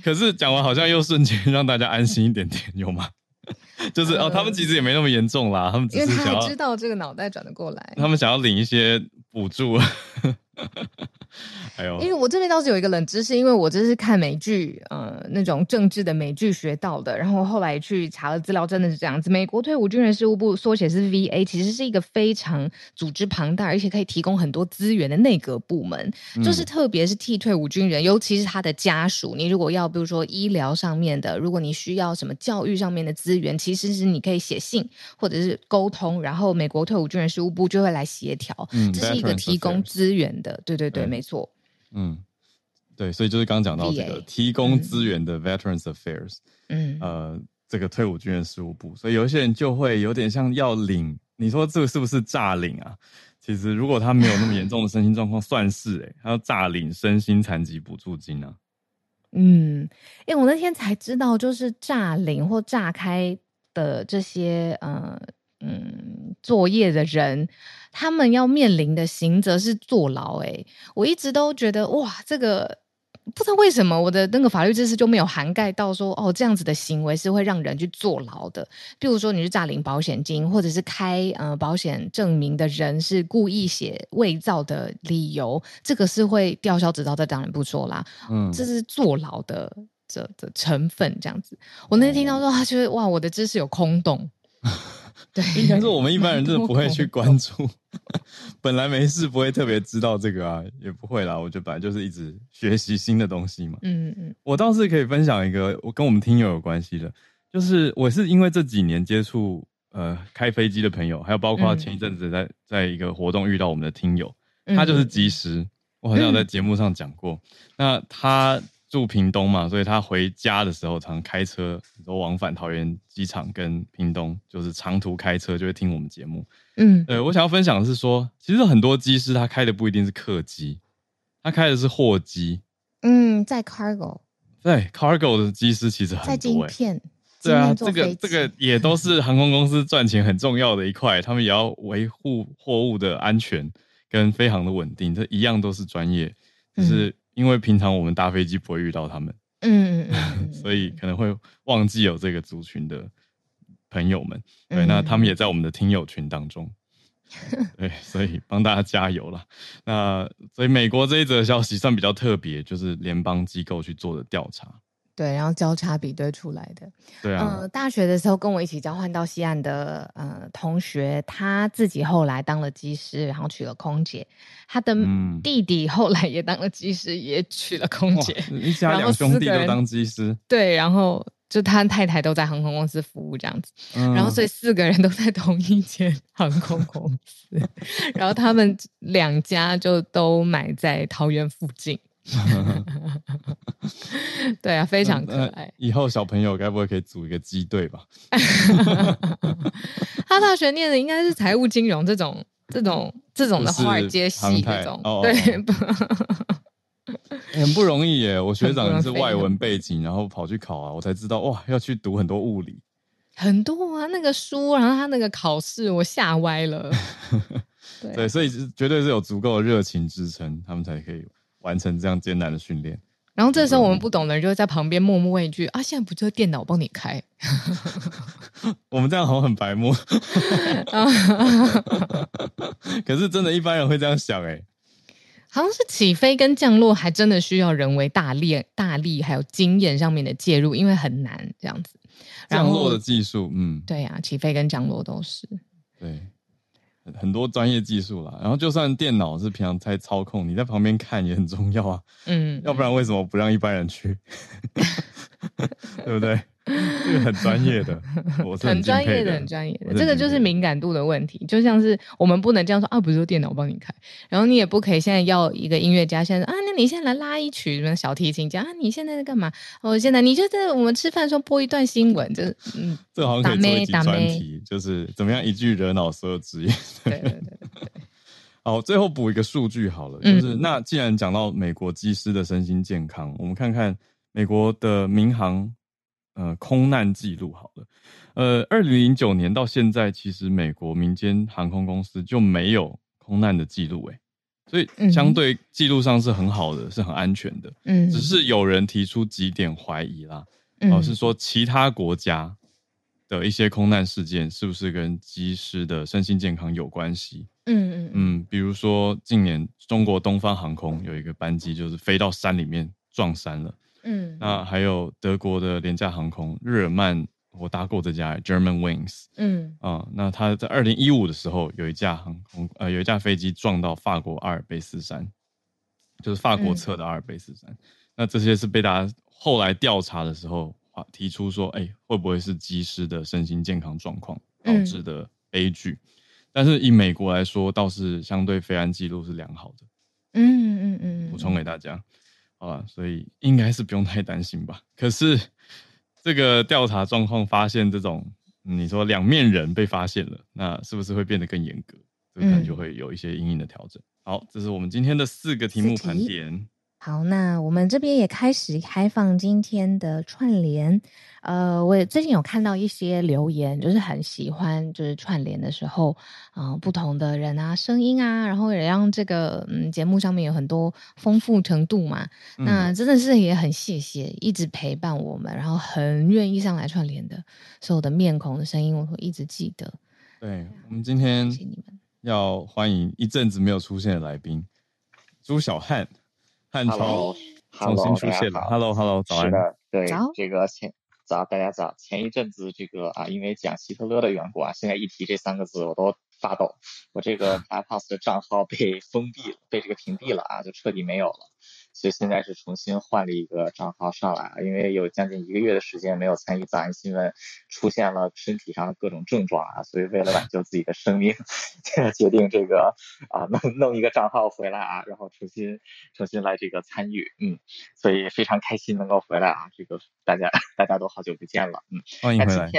可是讲完好像又瞬间让大家安心一点点，有吗？就是哦，他们其实也没那么严重啦，他们只是想要知道这个脑袋转得过来，他们想要领一些补助。还有，因为我这边倒是有一个冷知识，因为我这是看美剧，呃，那种政治的美剧学到的。然后后来去查了资料，真的是这样子。美国退伍军人事务部缩写是 VA，其实是一个非常组织庞大，而且可以提供很多资源的内阁部门。嗯、就是特别是替退伍军人，尤其是他的家属，你如果要比如说医疗上面的，如果你需要什么教育上面的资源，其实是你可以写信或者是沟通，然后美国退伍军人事务部就会来协调。嗯，这是一个提供资源的，对对对，对没错。嗯，对，所以就是刚刚讲到这个提供资源的 Veterans Affairs，嗯，呃，这个退伍军人事务部，所以有一些人就会有点像要领，你说这个是不是诈领啊？其实如果他没有那么严重的身心状况，算是诶、欸，他要诈领身心残疾补助金啊。嗯，因为我那天才知道，就是诈领或诈开的这些呃。嗯，作业的人，他们要面临的刑责是坐牢。诶，我一直都觉得哇，这个不知道为什么我的那个法律知识就没有涵盖到说，哦，这样子的行为是会让人去坐牢的。比如说你是诈领保险金，或者是开呃保险证明的人是故意写伪造的理由，这个是会吊销执照，这当然不说啦。嗯，这是坐牢的这的成分，这样子。我那天听到说，他觉得哇，我的知识有空洞。对，应该是我们一般人真的不会去关注，本来没事不会特别知道这个啊，也不会啦。我觉得本来就是一直学习新的东西嘛。嗯嗯，我倒是可以分享一个我跟我们听友有关系的，就是我是因为这几年接触呃开飞机的朋友，还有包括前一阵子在在一个活动遇到我们的听友，他就是机师，我好像有在节目上讲过，那他。住屏东嘛，所以他回家的时候常开车，都往返桃园机场跟屏东，就是长途开车就会听我们节目。嗯，呃，我想要分享的是说，其实很多机师他开的不一定是客机，他开的是货机。嗯，在 cargo。对，cargo 的机师其实很多、欸。在晶片。对啊，这个这个也都是航空公司赚钱很重要的一块，他们也要维护货物的安全跟飞航的稳定，这一样都是专业，就是。嗯因为平常我们搭飞机不会遇到他们，嗯，嗯 所以可能会忘记有这个族群的朋友们，对，嗯、那他们也在我们的听友群当中，对，所以帮大家加油了。那所以美国这一则消息算比较特别，就是联邦机构去做的调查。对，然后交叉比对出来的。对啊。呃，大学的时候跟我一起交换到西岸的呃同学，他自己后来当了机师，然后娶了空姐。他的弟弟后来也当了机师，嗯、也娶了空姐。一家两兄弟都当机师。对，然后就他太太都在航空公司服务这样子。嗯、然后所以四个人都在同一间航空公司。然后他们两家就都买在桃园附近。对啊，非常可爱。以后小朋友该不会可以组一个机队吧？他大学念的应该是财务金融这种、这种、这种的华尔街系那种。哦、对，很不容易耶。我学长是外文背景，然后跑去考啊，我才知道哇，要去读很多物理，很多啊，那个书，然后他那个考试，我吓歪了。对，对，所以绝对是有足够的热情支撑，他们才可以。完成这样艰难的训练，然后这时候我们不懂的人就会在旁边默默问一句：“啊，现在不就是电脑帮你开？”我们这样好像很白目，可是真的，一般人会这样想哎。好像是起飞跟降落还真的需要人为大力、大力还有经验上面的介入，因为很难这样子。降落的技术，嗯，对呀、啊，起飞跟降落都是。对。很多专业技术啦，然后就算电脑是平常在操控，你在旁边看也很重要啊。嗯，要不然为什么不让一般人去？对不对？这个很专业的，我是很，很专业的，很专业的。这个就是敏感度的问题，就像是我们不能这样说啊，不是电脑帮你开，然后你也不可以现在要一个音乐家，现在啊，那你现在来拉一曲什么小提琴家啊，你现在在干嘛？我现在你就在我们吃饭的时候播一段新闻，就是嗯，这好像可以做一集专题，就是怎么样一句惹恼所有职业。对对对对。好，最后补一个数据好了，就是、嗯、那既然讲到美国技师的身心健康，我们看看美国的民航。呃，空难记录好了，呃，二零零九年到现在，其实美国民间航空公司就没有空难的记录，哎，所以相对记录上是很好的，是很安全的，嗯，只是有人提出几点怀疑啦，嗯、呃，是说其他国家的一些空难事件是不是跟机师的身心健康有关系？嗯嗯嗯，比如说近年中国东方航空有一个班机就是飞到山里面撞山了。嗯，那还有德国的廉价航空日耳曼，我搭过这家 German Wings。嗯啊，那他在二零一五的时候有一架航空呃有一架飞机撞到法国阿尔卑斯山，就是法国侧的阿尔卑斯山。嗯、那这些是被大家后来调查的时候啊提出说，哎、欸，会不会是机师的身心健康状况导致的悲剧？嗯、但是以美国来说，倒是相对飞安记录是良好的。嗯嗯嗯，补充给大家。好吧，所以应该是不用太担心吧。可是这个调查状况发现这种，你说两面人被发现了，那是不是会变得更严格？这可能就会有一些因应的调整。好，这是我们今天的四个题目盘点。好，那我们这边也开始开放今天的串联。呃，我也最近有看到一些留言，就是很喜欢，就是串联的时候，啊、呃，不同的人啊，声音啊，然后也让这个嗯节目上面有很多丰富程度嘛。嗯、那真的是也很谢谢一直陪伴我们，然后很愿意上来串联的所有的面孔的声音，我会一直记得。对，我们今天要欢迎一阵子没有出现的来宾，朱小汉。汉超重新出现了，Hello，Hello，早安。是的，对，这个前早大家早，前一阵子这个啊，因为讲希特勒的缘故啊，现在一提这三个字我都发抖，我这个 Clubhouse 的账号被封闭了，被这个屏蔽了啊，就彻底没有了。所以现在是重新换了一个账号上来啊，因为有将近一个月的时间没有参与早安新闻，出现了身体上的各种症状啊，所以为了挽救自己的生命，现在决定这个啊弄弄一个账号回来啊，然后重新重新来这个参与，嗯，所以非常开心能够回来啊，这个大家大家都好久不见了，嗯，欢迎回来。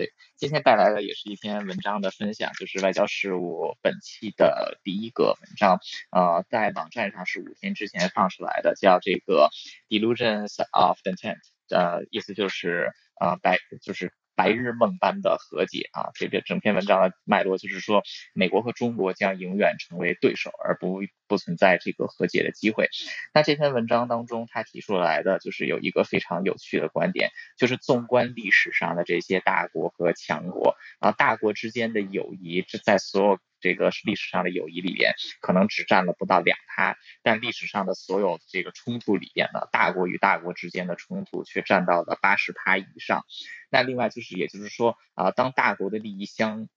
对，今天带来的也是一篇文章的分享，就是外交事务本期的第一个文章，呃，在网站上是五天之前放出来的，叫这个 Delusions of Intent，呃，意思就是呃白就是。白日梦般的和解啊！这这整篇文章的脉络就是说，美国和中国将永远成为对手，而不不存在这个和解的机会。那这篇文章当中，他提出来的就是有一个非常有趣的观点，就是纵观历史上的这些大国和强国啊，大国之间的友谊，这在所有。这个是历史上的友谊里边，可能只占了不到两趴，但历史上的所有这个冲突里边呢，大国与大国之间的冲突却占到了八十趴以上。那另外就是，也就是说啊，当大国的利益相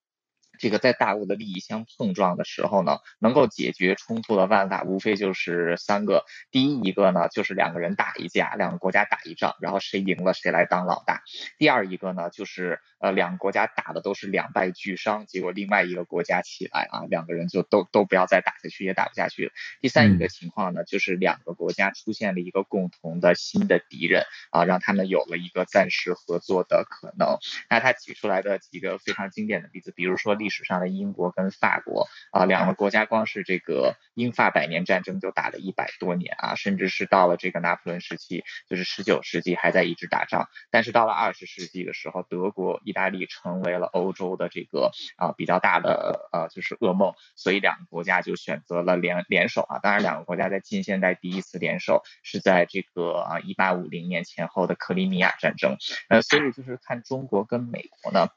这个在大国的利益相碰撞的时候呢，能够解决冲突的办法无非就是三个。第一一个呢，就是两个人打一架，两个国家打一仗，然后谁赢了谁来当老大。第二一个呢，就是呃两个国家打的都是两败俱伤，结果另外一个国家起来啊，两个人就都都不要再打下去，也打不下去了。第三一个情况呢，就是两个国家出现了一个共同的新的敌人啊，让他们有了一个暂时合作的可能。那他举出来的几个非常经典的例子，比如说历史上的英国跟法国啊，两个国家光是这个英法百年战争就打了一百多年啊，甚至是到了这个拿破仑时期，就是十九世纪还在一直打仗。但是到了二十世纪的时候，德国、意大利成为了欧洲的这个啊比较大的呃就是噩梦，所以两个国家就选择了联联手啊。当然，两个国家在近现代第一次联手是在这个啊一八五零年前后的克里米亚战争。呃，所以就是看中国跟美国呢。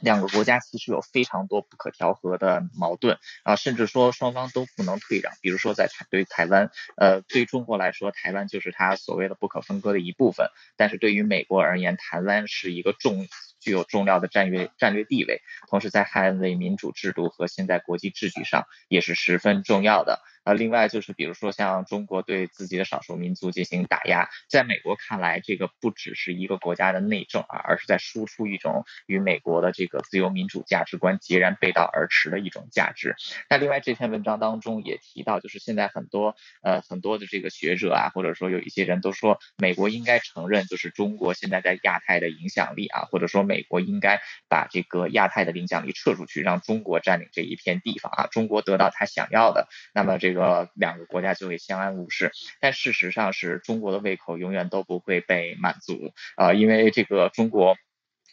两个国家其实有非常多不可调和的矛盾啊，甚至说双方都不能退让。比如说在台对台湾，呃，对中国来说，台湾就是它所谓的不可分割的一部分；但是对于美国而言，台湾是一个重具有重要的战略战略地位，同时在捍卫民主制度和现在国际秩序上也是十分重要的。啊，另外就是比如说像中国对自己的少数民族进行打压，在美国看来，这个不只是一个国家的内政啊，而是在输出一种与美国的这个自由民主价值观截然背道而驰的一种价值。那另外这篇文章当中也提到，就是现在很多呃很多的这个学者啊，或者说有一些人都说，美国应该承认就是中国现在在亚太的影响力啊，或者说美国应该把这个亚太的影响力撤出去，让中国占领这一片地方啊，中国得到他想要的，那么这个。两个国家就会相安无事，但事实上是中国的胃口永远都不会被满足啊、因为这个中国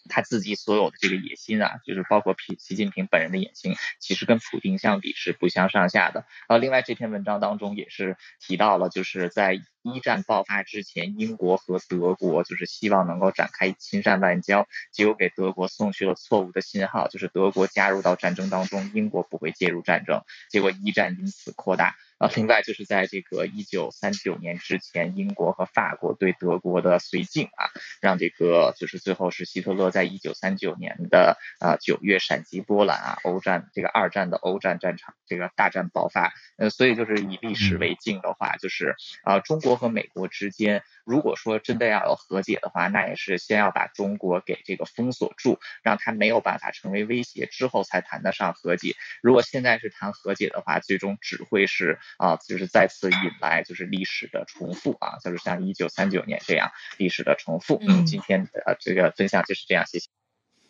他自己所有的这个野心啊，就是包括习习近平本人的野心，其实跟普京相比是不相上下的啊。另外这篇文章当中也是提到了，就是在。一战爆发之前，英国和德国就是希望能够展开亲善外交，结果给德国送去了错误的信号，就是德国加入到战争当中，英国不会介入战争，结果一战因此扩大。啊，另外就是在这个一九三九年之前，英国和法国对德国的绥靖啊，让这个就是最后是希特勒在一九三九年的啊九月闪击波兰啊，欧战这个二战的欧战战场这个大战爆发。呃，所以就是以历史为镜的话，就是啊中国和美国之间，如果说真的要有和解的话，那也是先要把中国给这个封锁住，让他没有办法成为威胁，之后才谈得上和解。如果现在是谈和解的话，最终只会是。啊，就是再次引来就是历史的重复啊，就是像一九三九年这样历史的重复。嗯，今天的这个分享就是这样，谢谢。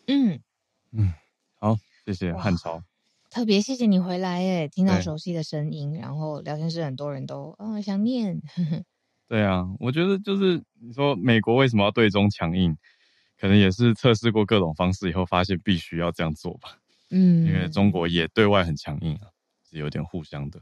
嗯嗯，好，谢谢汉超。特别谢谢你回来耶，听到熟悉的声音，然后聊天室很多人都啊、哦、想念。对啊，我觉得就是你说美国为什么要对中强硬，可能也是测试过各种方式以后，发现必须要这样做吧。嗯，因为中国也对外很强硬啊，是有点互相的。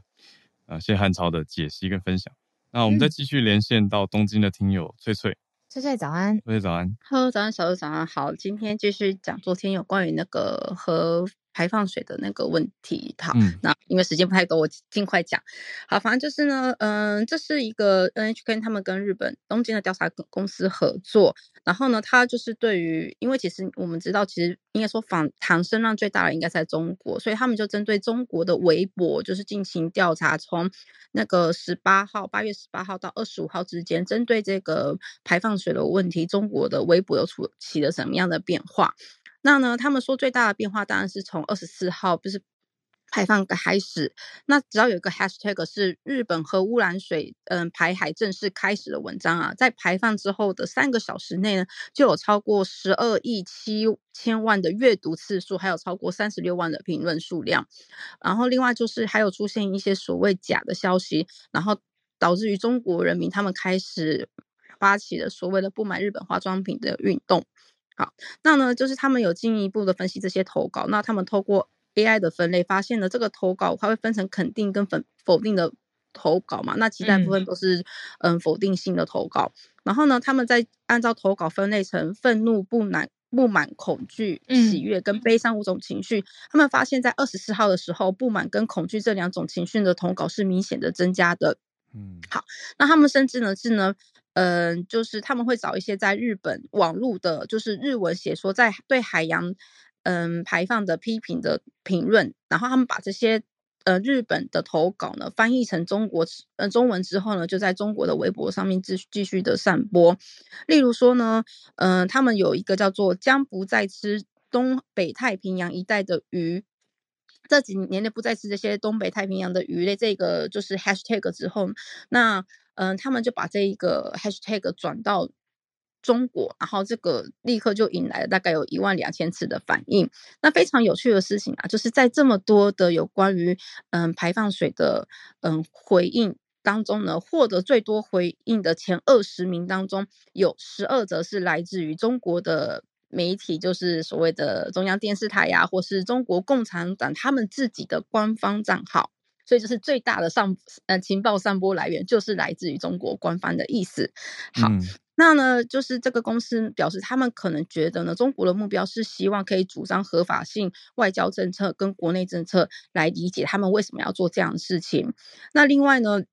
啊，谢谢汉超的解析跟分享。那我们再继续连线到东京的听友翠翠，翠翠早安，翠翠早安，Hello，早安，小鹿早上好。今天继续讲昨天有关于那个核排放水的那个问题，好，嗯、那因为时间不太够，我尽快讲。好，反正就是呢，嗯、呃，这是一个 NHK 他们跟日本东京的调查公司合作，然后呢，他就是对于，因为其实我们知道，其实应该说访谈声浪最大的应该在中国，所以他们就针对中国的微博就是进行调查，从那个十八号，八月十八号到二十五号之间，针对这个排放水的问题，中国的微博有出起了什么样的变化？那呢，他们说最大的变化当然是从二十四号不是排放开始。那只要有一个 hashtag 是日本核污染水嗯排海正式开始的文章啊，在排放之后的三个小时内呢，就有超过十二亿七千万的阅读次数，还有超过三十六万的评论数量。然后另外就是还有出现一些所谓假的消息，然后导致于中国人民他们开始发起了所谓的不买日本化妆品的运动。好，那呢，就是他们有进一步的分析这些投稿。那他们透过 AI 的分类，发现了这个投稿它会分成肯定跟否否定的投稿嘛。那其他部分都是嗯，嗯否定性的投稿。然后呢，他们在按照投稿分类成愤怒、不满、不满、恐惧、喜悦跟悲伤五种情绪。嗯、他们发现，在二十四号的时候，不满跟恐惧这两种情绪的投稿是明显的增加的。嗯，好，那他们甚至呢是呢。嗯，就是他们会找一些在日本网络的，就是日文写说在对海洋嗯排放的批评的评论，然后他们把这些呃日本的投稿呢翻译成中国呃中文之后呢，就在中国的微博上面继继续的散播。例如说呢，嗯，他们有一个叫做将不再吃东北太平洋一带的鱼，这几年内不再吃这些东北太平洋的鱼类，这个就是 hashtag 之后，那。嗯，他们就把这一个 hashtag 转到中国，然后这个立刻就引来了大概有一万两千次的反应。那非常有趣的事情啊，就是在这么多的有关于嗯排放水的嗯回应当中呢，获得最多回应的前二十名当中，有十二则是来自于中国的媒体，就是所谓的中央电视台呀、或是中国共产党他们自己的官方账号。所以就是最大的上呃情报散播来源就是来自于中国官方的意思。好，嗯、那呢，就是这个公司表示，他们可能觉得呢，中国的目标是希望可以主张合法性外交政策跟国内政策来理解他们为什么要做这样的事情。那另外呢，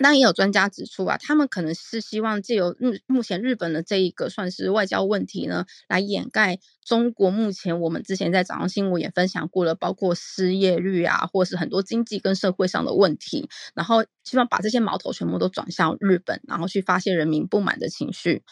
那也有专家指出啊，他们可能是希望借由日目前日本的这一个算是外交问题呢，来掩盖中国目前我们之前在早上新闻也分享过了，包括失业率啊，或是很多经济跟社会上的问题，然后希望把这些矛头全部都转向日本，然后去发泄人民不满的情绪。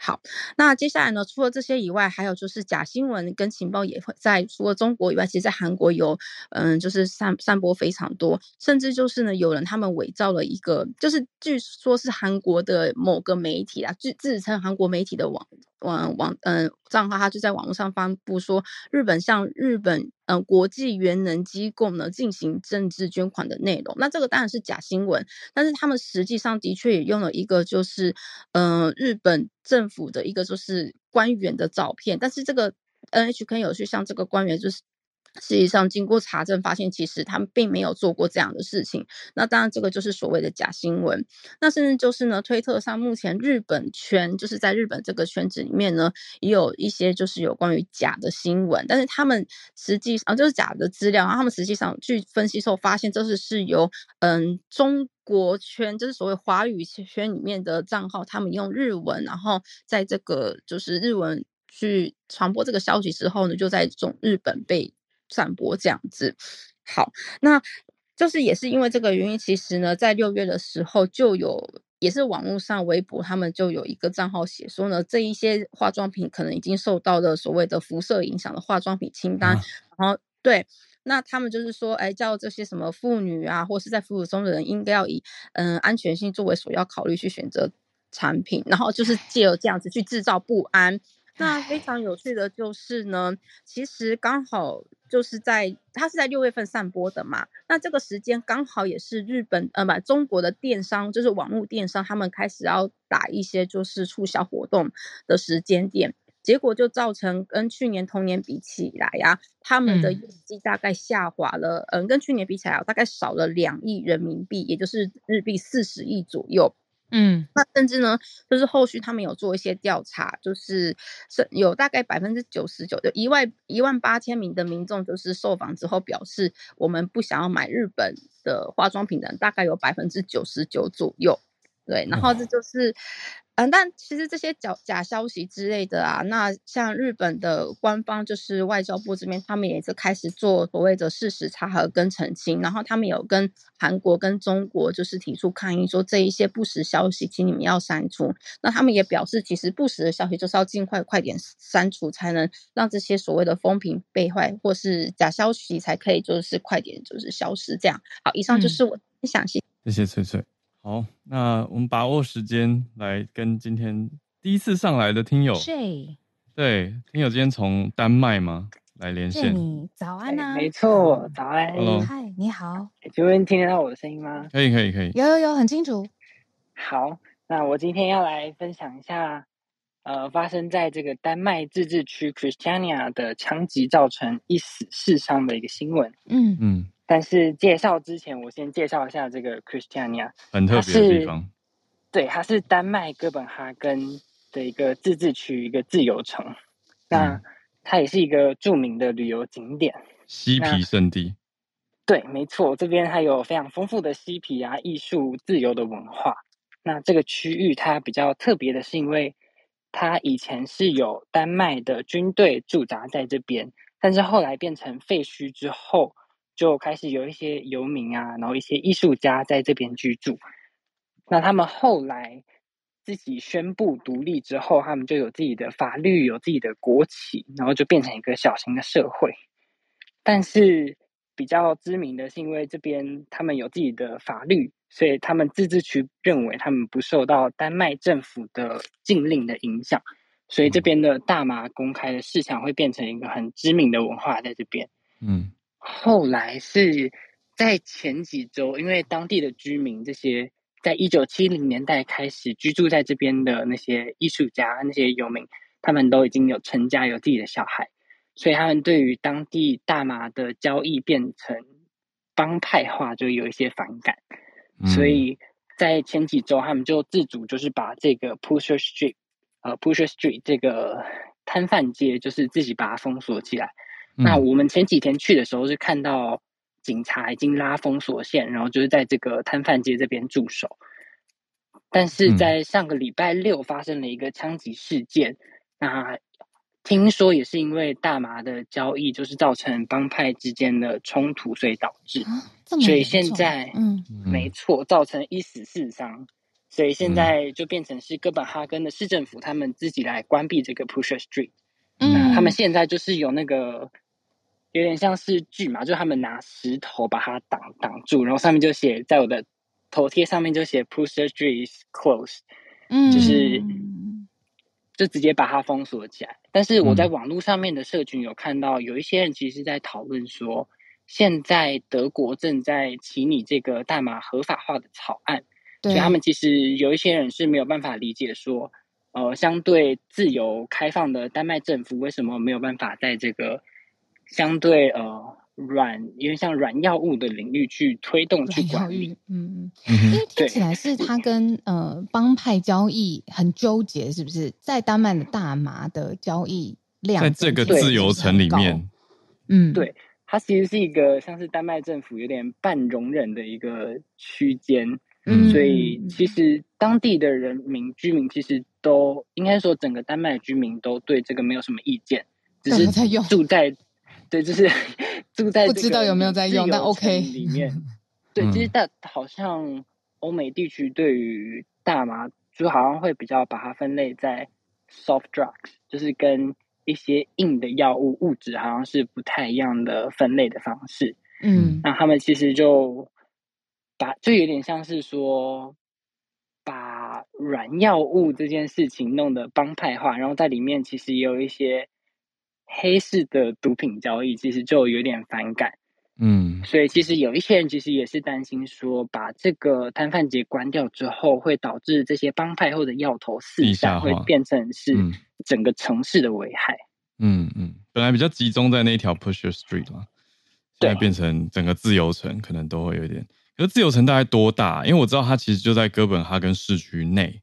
好，那接下来呢？除了这些以外，还有就是假新闻跟情报也会在除了中国以外，其实在韩国有，嗯，就是散散播非常多，甚至就是呢，有人他们伪造了一个，就是据说是韩国的某个媒体啊，自自称韩国媒体的网。网网嗯账号，他就在网络上发布说，日本向日本嗯国际原能机构呢进行政治捐款的内容。那这个当然是假新闻，但是他们实际上的确也用了一个就是嗯日本政府的一个就是官员的照片，但是这个 NHK 有去向这个官员就是。实际上，经过查证，发现其实他们并没有做过这样的事情。那当然，这个就是所谓的假新闻。那甚至就是呢，推特上目前日本圈，就是在日本这个圈子里面呢，也有一些就是有关于假的新闻。但是他们实际上就是假的资料，然后他们实际上据分析之后发现，这是是由嗯中国圈，就是所谓华语圈里面的账号，他们用日文，然后在这个就是日文去传播这个消息之后呢，就在中日本被。散播这样子，好，那就是也是因为这个原因，其实呢，在六月的时候就有，也是网络上微博他们就有一个账号写说呢，这一些化妆品可能已经受到了所谓的辐射影响的化妆品清单，啊、然后对，那他们就是说，哎，叫这些什么妇女啊，或是在哺乳中的人，应该要以嗯安全性作为首要考虑去选择产品，然后就是借由这样子去制造不安。那非常有趣的就是呢，其实刚好就是在它是在六月份散播的嘛，那这个时间刚好也是日本呃不中国的电商就是网络电商他们开始要打一些就是促销活动的时间点，结果就造成跟去年同年比起来呀、啊，他们的业绩大概下滑了，嗯、呃，跟去年比起来大概少了两亿人民币，也就是日币四十亿左右。嗯，那甚至呢，就是后续他们有做一些调查，就是是有大概百分之九十九，就一万一万八千名的民众，就是受访之后表示，我们不想要买日本的化妆品的，大概有百分之九十九左右。对，然后这就是。嗯，但其实这些假假消息之类的啊，那像日本的官方就是外交部这边，他们也是开始做所谓的事实查核跟澄清，然后他们有跟韩国跟中国就是提出抗议，说这一些不实消息，请你们要删除。那他们也表示，其实不实的消息就是要尽快快点删除，才能让这些所谓的风评被坏或是假消息才可以就是快点就是消失。这样，好，以上就是我分享，谢谢。谢谢翠翠。好，那我们把握时间来跟今天第一次上来的听友，谁？对，听友今天从丹麦吗？来连线。你早安啊！没错，早安。嗨，你好。请问听得到我的声音吗？可以，可以，可以。有有有，很清楚。好，那我今天要来分享一下，呃，发生在这个丹麦自治区 Christiania 的枪击造成一死四伤的一个新闻。嗯嗯。但是介绍之前，我先介绍一下这个 Christiania，很特别的地方。对，它是丹麦哥本哈根的一个自治区，一个自由城。嗯、那它也是一个著名的旅游景点，嬉皮圣地。对，没错，这边还有非常丰富的嬉皮啊、艺术、自由的文化。那这个区域它比较特别的是，因为它以前是有丹麦的军队驻扎在这边，但是后来变成废墟之后。就开始有一些游民啊，然后一些艺术家在这边居住。那他们后来自己宣布独立之后，他们就有自己的法律，有自己的国旗，然后就变成一个小型的社会。但是比较知名的是，因为这边他们有自己的法律，所以他们自治区认为他们不受到丹麦政府的禁令的影响，所以这边的大麻公开的市场会变成一个很知名的文化在这边。嗯。后来是在前几周，因为当地的居民这些，在一九七零年代开始居住在这边的那些艺术家、那些游民，他们都已经有成家、有自己的小孩，所以他们对于当地大麻的交易变成帮派化，就有一些反感。所以在前几周，他们就自主就是把这个 Pusher Street，呃，Pusher Street 这个摊贩街，就是自己把它封锁起来。嗯、那我们前几天去的时候，是看到警察已经拉封锁线，然后就是在这个摊贩街这边驻守。但是在上个礼拜六发生了一个枪击事件，嗯、那。听说也是因为大麻的交易，就是造成帮派之间的冲突，所以导致。啊、所以现在，嗯，没错，造成一死四伤。所以现在就变成是哥本哈根的市政府他们自己来关闭这个 Pusher Street。嗯，那他们现在就是有那个有点像是锯嘛，就他们拿石头把它挡挡住，然后上面就写在我的头贴上面就写 Pusher Street is closed。嗯，就是。就直接把它封锁起来。但是我在网络上面的社群有看到，有一些人其实在讨论说，现在德国正在起拟这个大麻合法化的草案，对所以他们其实有一些人是没有办法理解说，呃，相对自由开放的丹麦政府为什么没有办法在这个相对呃。软，因为像软药物的领域去推动去管理，嗯嗯，因为听起来是他跟呃帮派交易很纠结，是不是？在丹麦的大麻的交易量，在这个自由城里面，嗯，对，它其实是一个像是丹麦政府有点半容忍的一个区间，嗯，所以其实当地的人民居民其实都应该说整个丹麦居民都对这个没有什么意见，只是住在。对，就是 住在不知道有没有在用，但 OK 里面。对，其实大好像欧美地区对于大麻，就好像会比较把它分类在 soft drugs，就是跟一些硬的药物物质好像是不太一样的分类的方式。嗯，那他们其实就把就有点像是说，把软药物这件事情弄得帮派化，然后在里面其实也有一些。黑市的毒品交易其实就有点反感，嗯，所以其实有一些人其实也是担心说，把这个摊贩街关掉之后，会导致这些帮派或者要头四散，会变成是整个城市的危害。嗯嗯，本来比较集中在那条 Pusher Street 嘛，现在变成整个自由城，可能都会有点。可是自由城大概多大？因为我知道它其实就在哥本哈根市区内，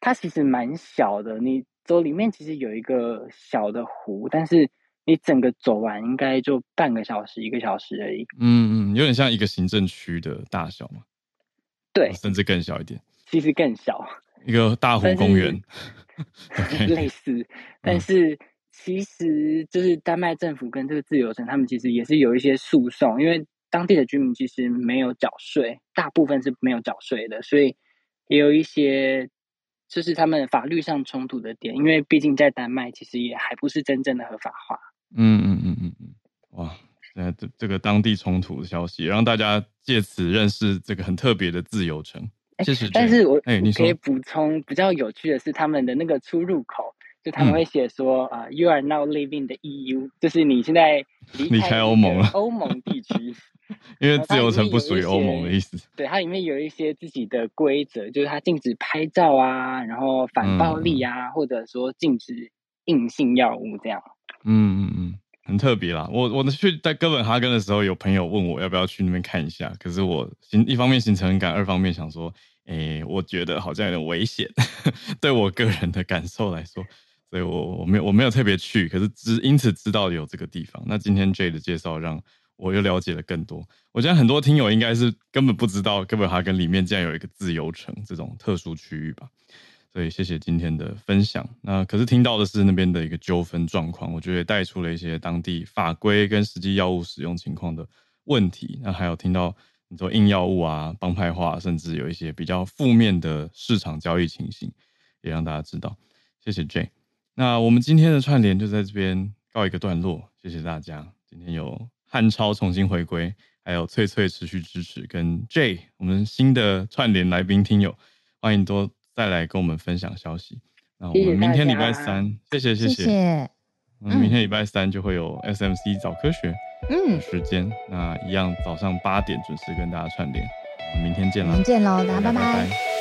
它其实蛮小的，你。走里面其实有一个小的湖，但是你整个走完应该就半个小时、一个小时而已。嗯嗯，有点像一个行政区的大小嘛。对，甚至更小一点。其实更小，一个大湖公园，类似。但是其实就是丹麦政府跟这个自由城，他们其实也是有一些诉讼，因为当地的居民其实没有缴税，大部分是没有缴税的，所以也有一些。这是他们法律上冲突的点，因为毕竟在丹麦，其实也还不是真正的合法化。嗯嗯嗯嗯嗯，哇，现在这这个当地冲突的消息，让大家借此认识这个很特别的自由城。谢谢。但是我，哎，你可以补充比较有趣的是，他们的那个出入口，就他们会写说啊、嗯 uh,，You are now leaving the EU，就是你现在离开欧盟了，欧盟地区。因为自由城不属于欧盟的意思，对，它里面有一些自己的规则，就是它禁止拍照啊，然后反暴力啊，嗯、或者说禁止硬性药物这样。嗯嗯嗯，很特别啦。我我去在哥本哈根的时候，有朋友问我要不要去那边看一下，可是我行一方面行程很赶，二方面想说，诶、欸，我觉得好像有点危险，对我个人的感受来说，所以我我没有我没有特别去，可是只因此知道有这个地方。那今天 Jay 的介绍让。我又了解了更多。我觉得很多听友应该是根本不知道哥本哈根里面竟然有一个自由城这种特殊区域吧。所以谢谢今天的分享。那可是听到的是那边的一个纠纷状况，我觉得带出了一些当地法规跟实际药物使用情况的问题。那还有听到你说硬药物啊、帮派化，甚至有一些比较负面的市场交易情形，也让大家知道。谢谢 Jane。那我们今天的串联就在这边告一个段落。谢谢大家，今天有。汉超重新回归，还有翠翠持续支持，跟 Jay 我们新的串联来宾听友，欢迎多再来跟我们分享消息。那我们明天礼拜三，谢谢谢谢，谢嗯，明天礼拜三就会有 SMC 早科学嗯时间，嗯、那一样早上八点准时跟大家串联，我们明天见啦，明天见喽，大家拜拜。拜拜。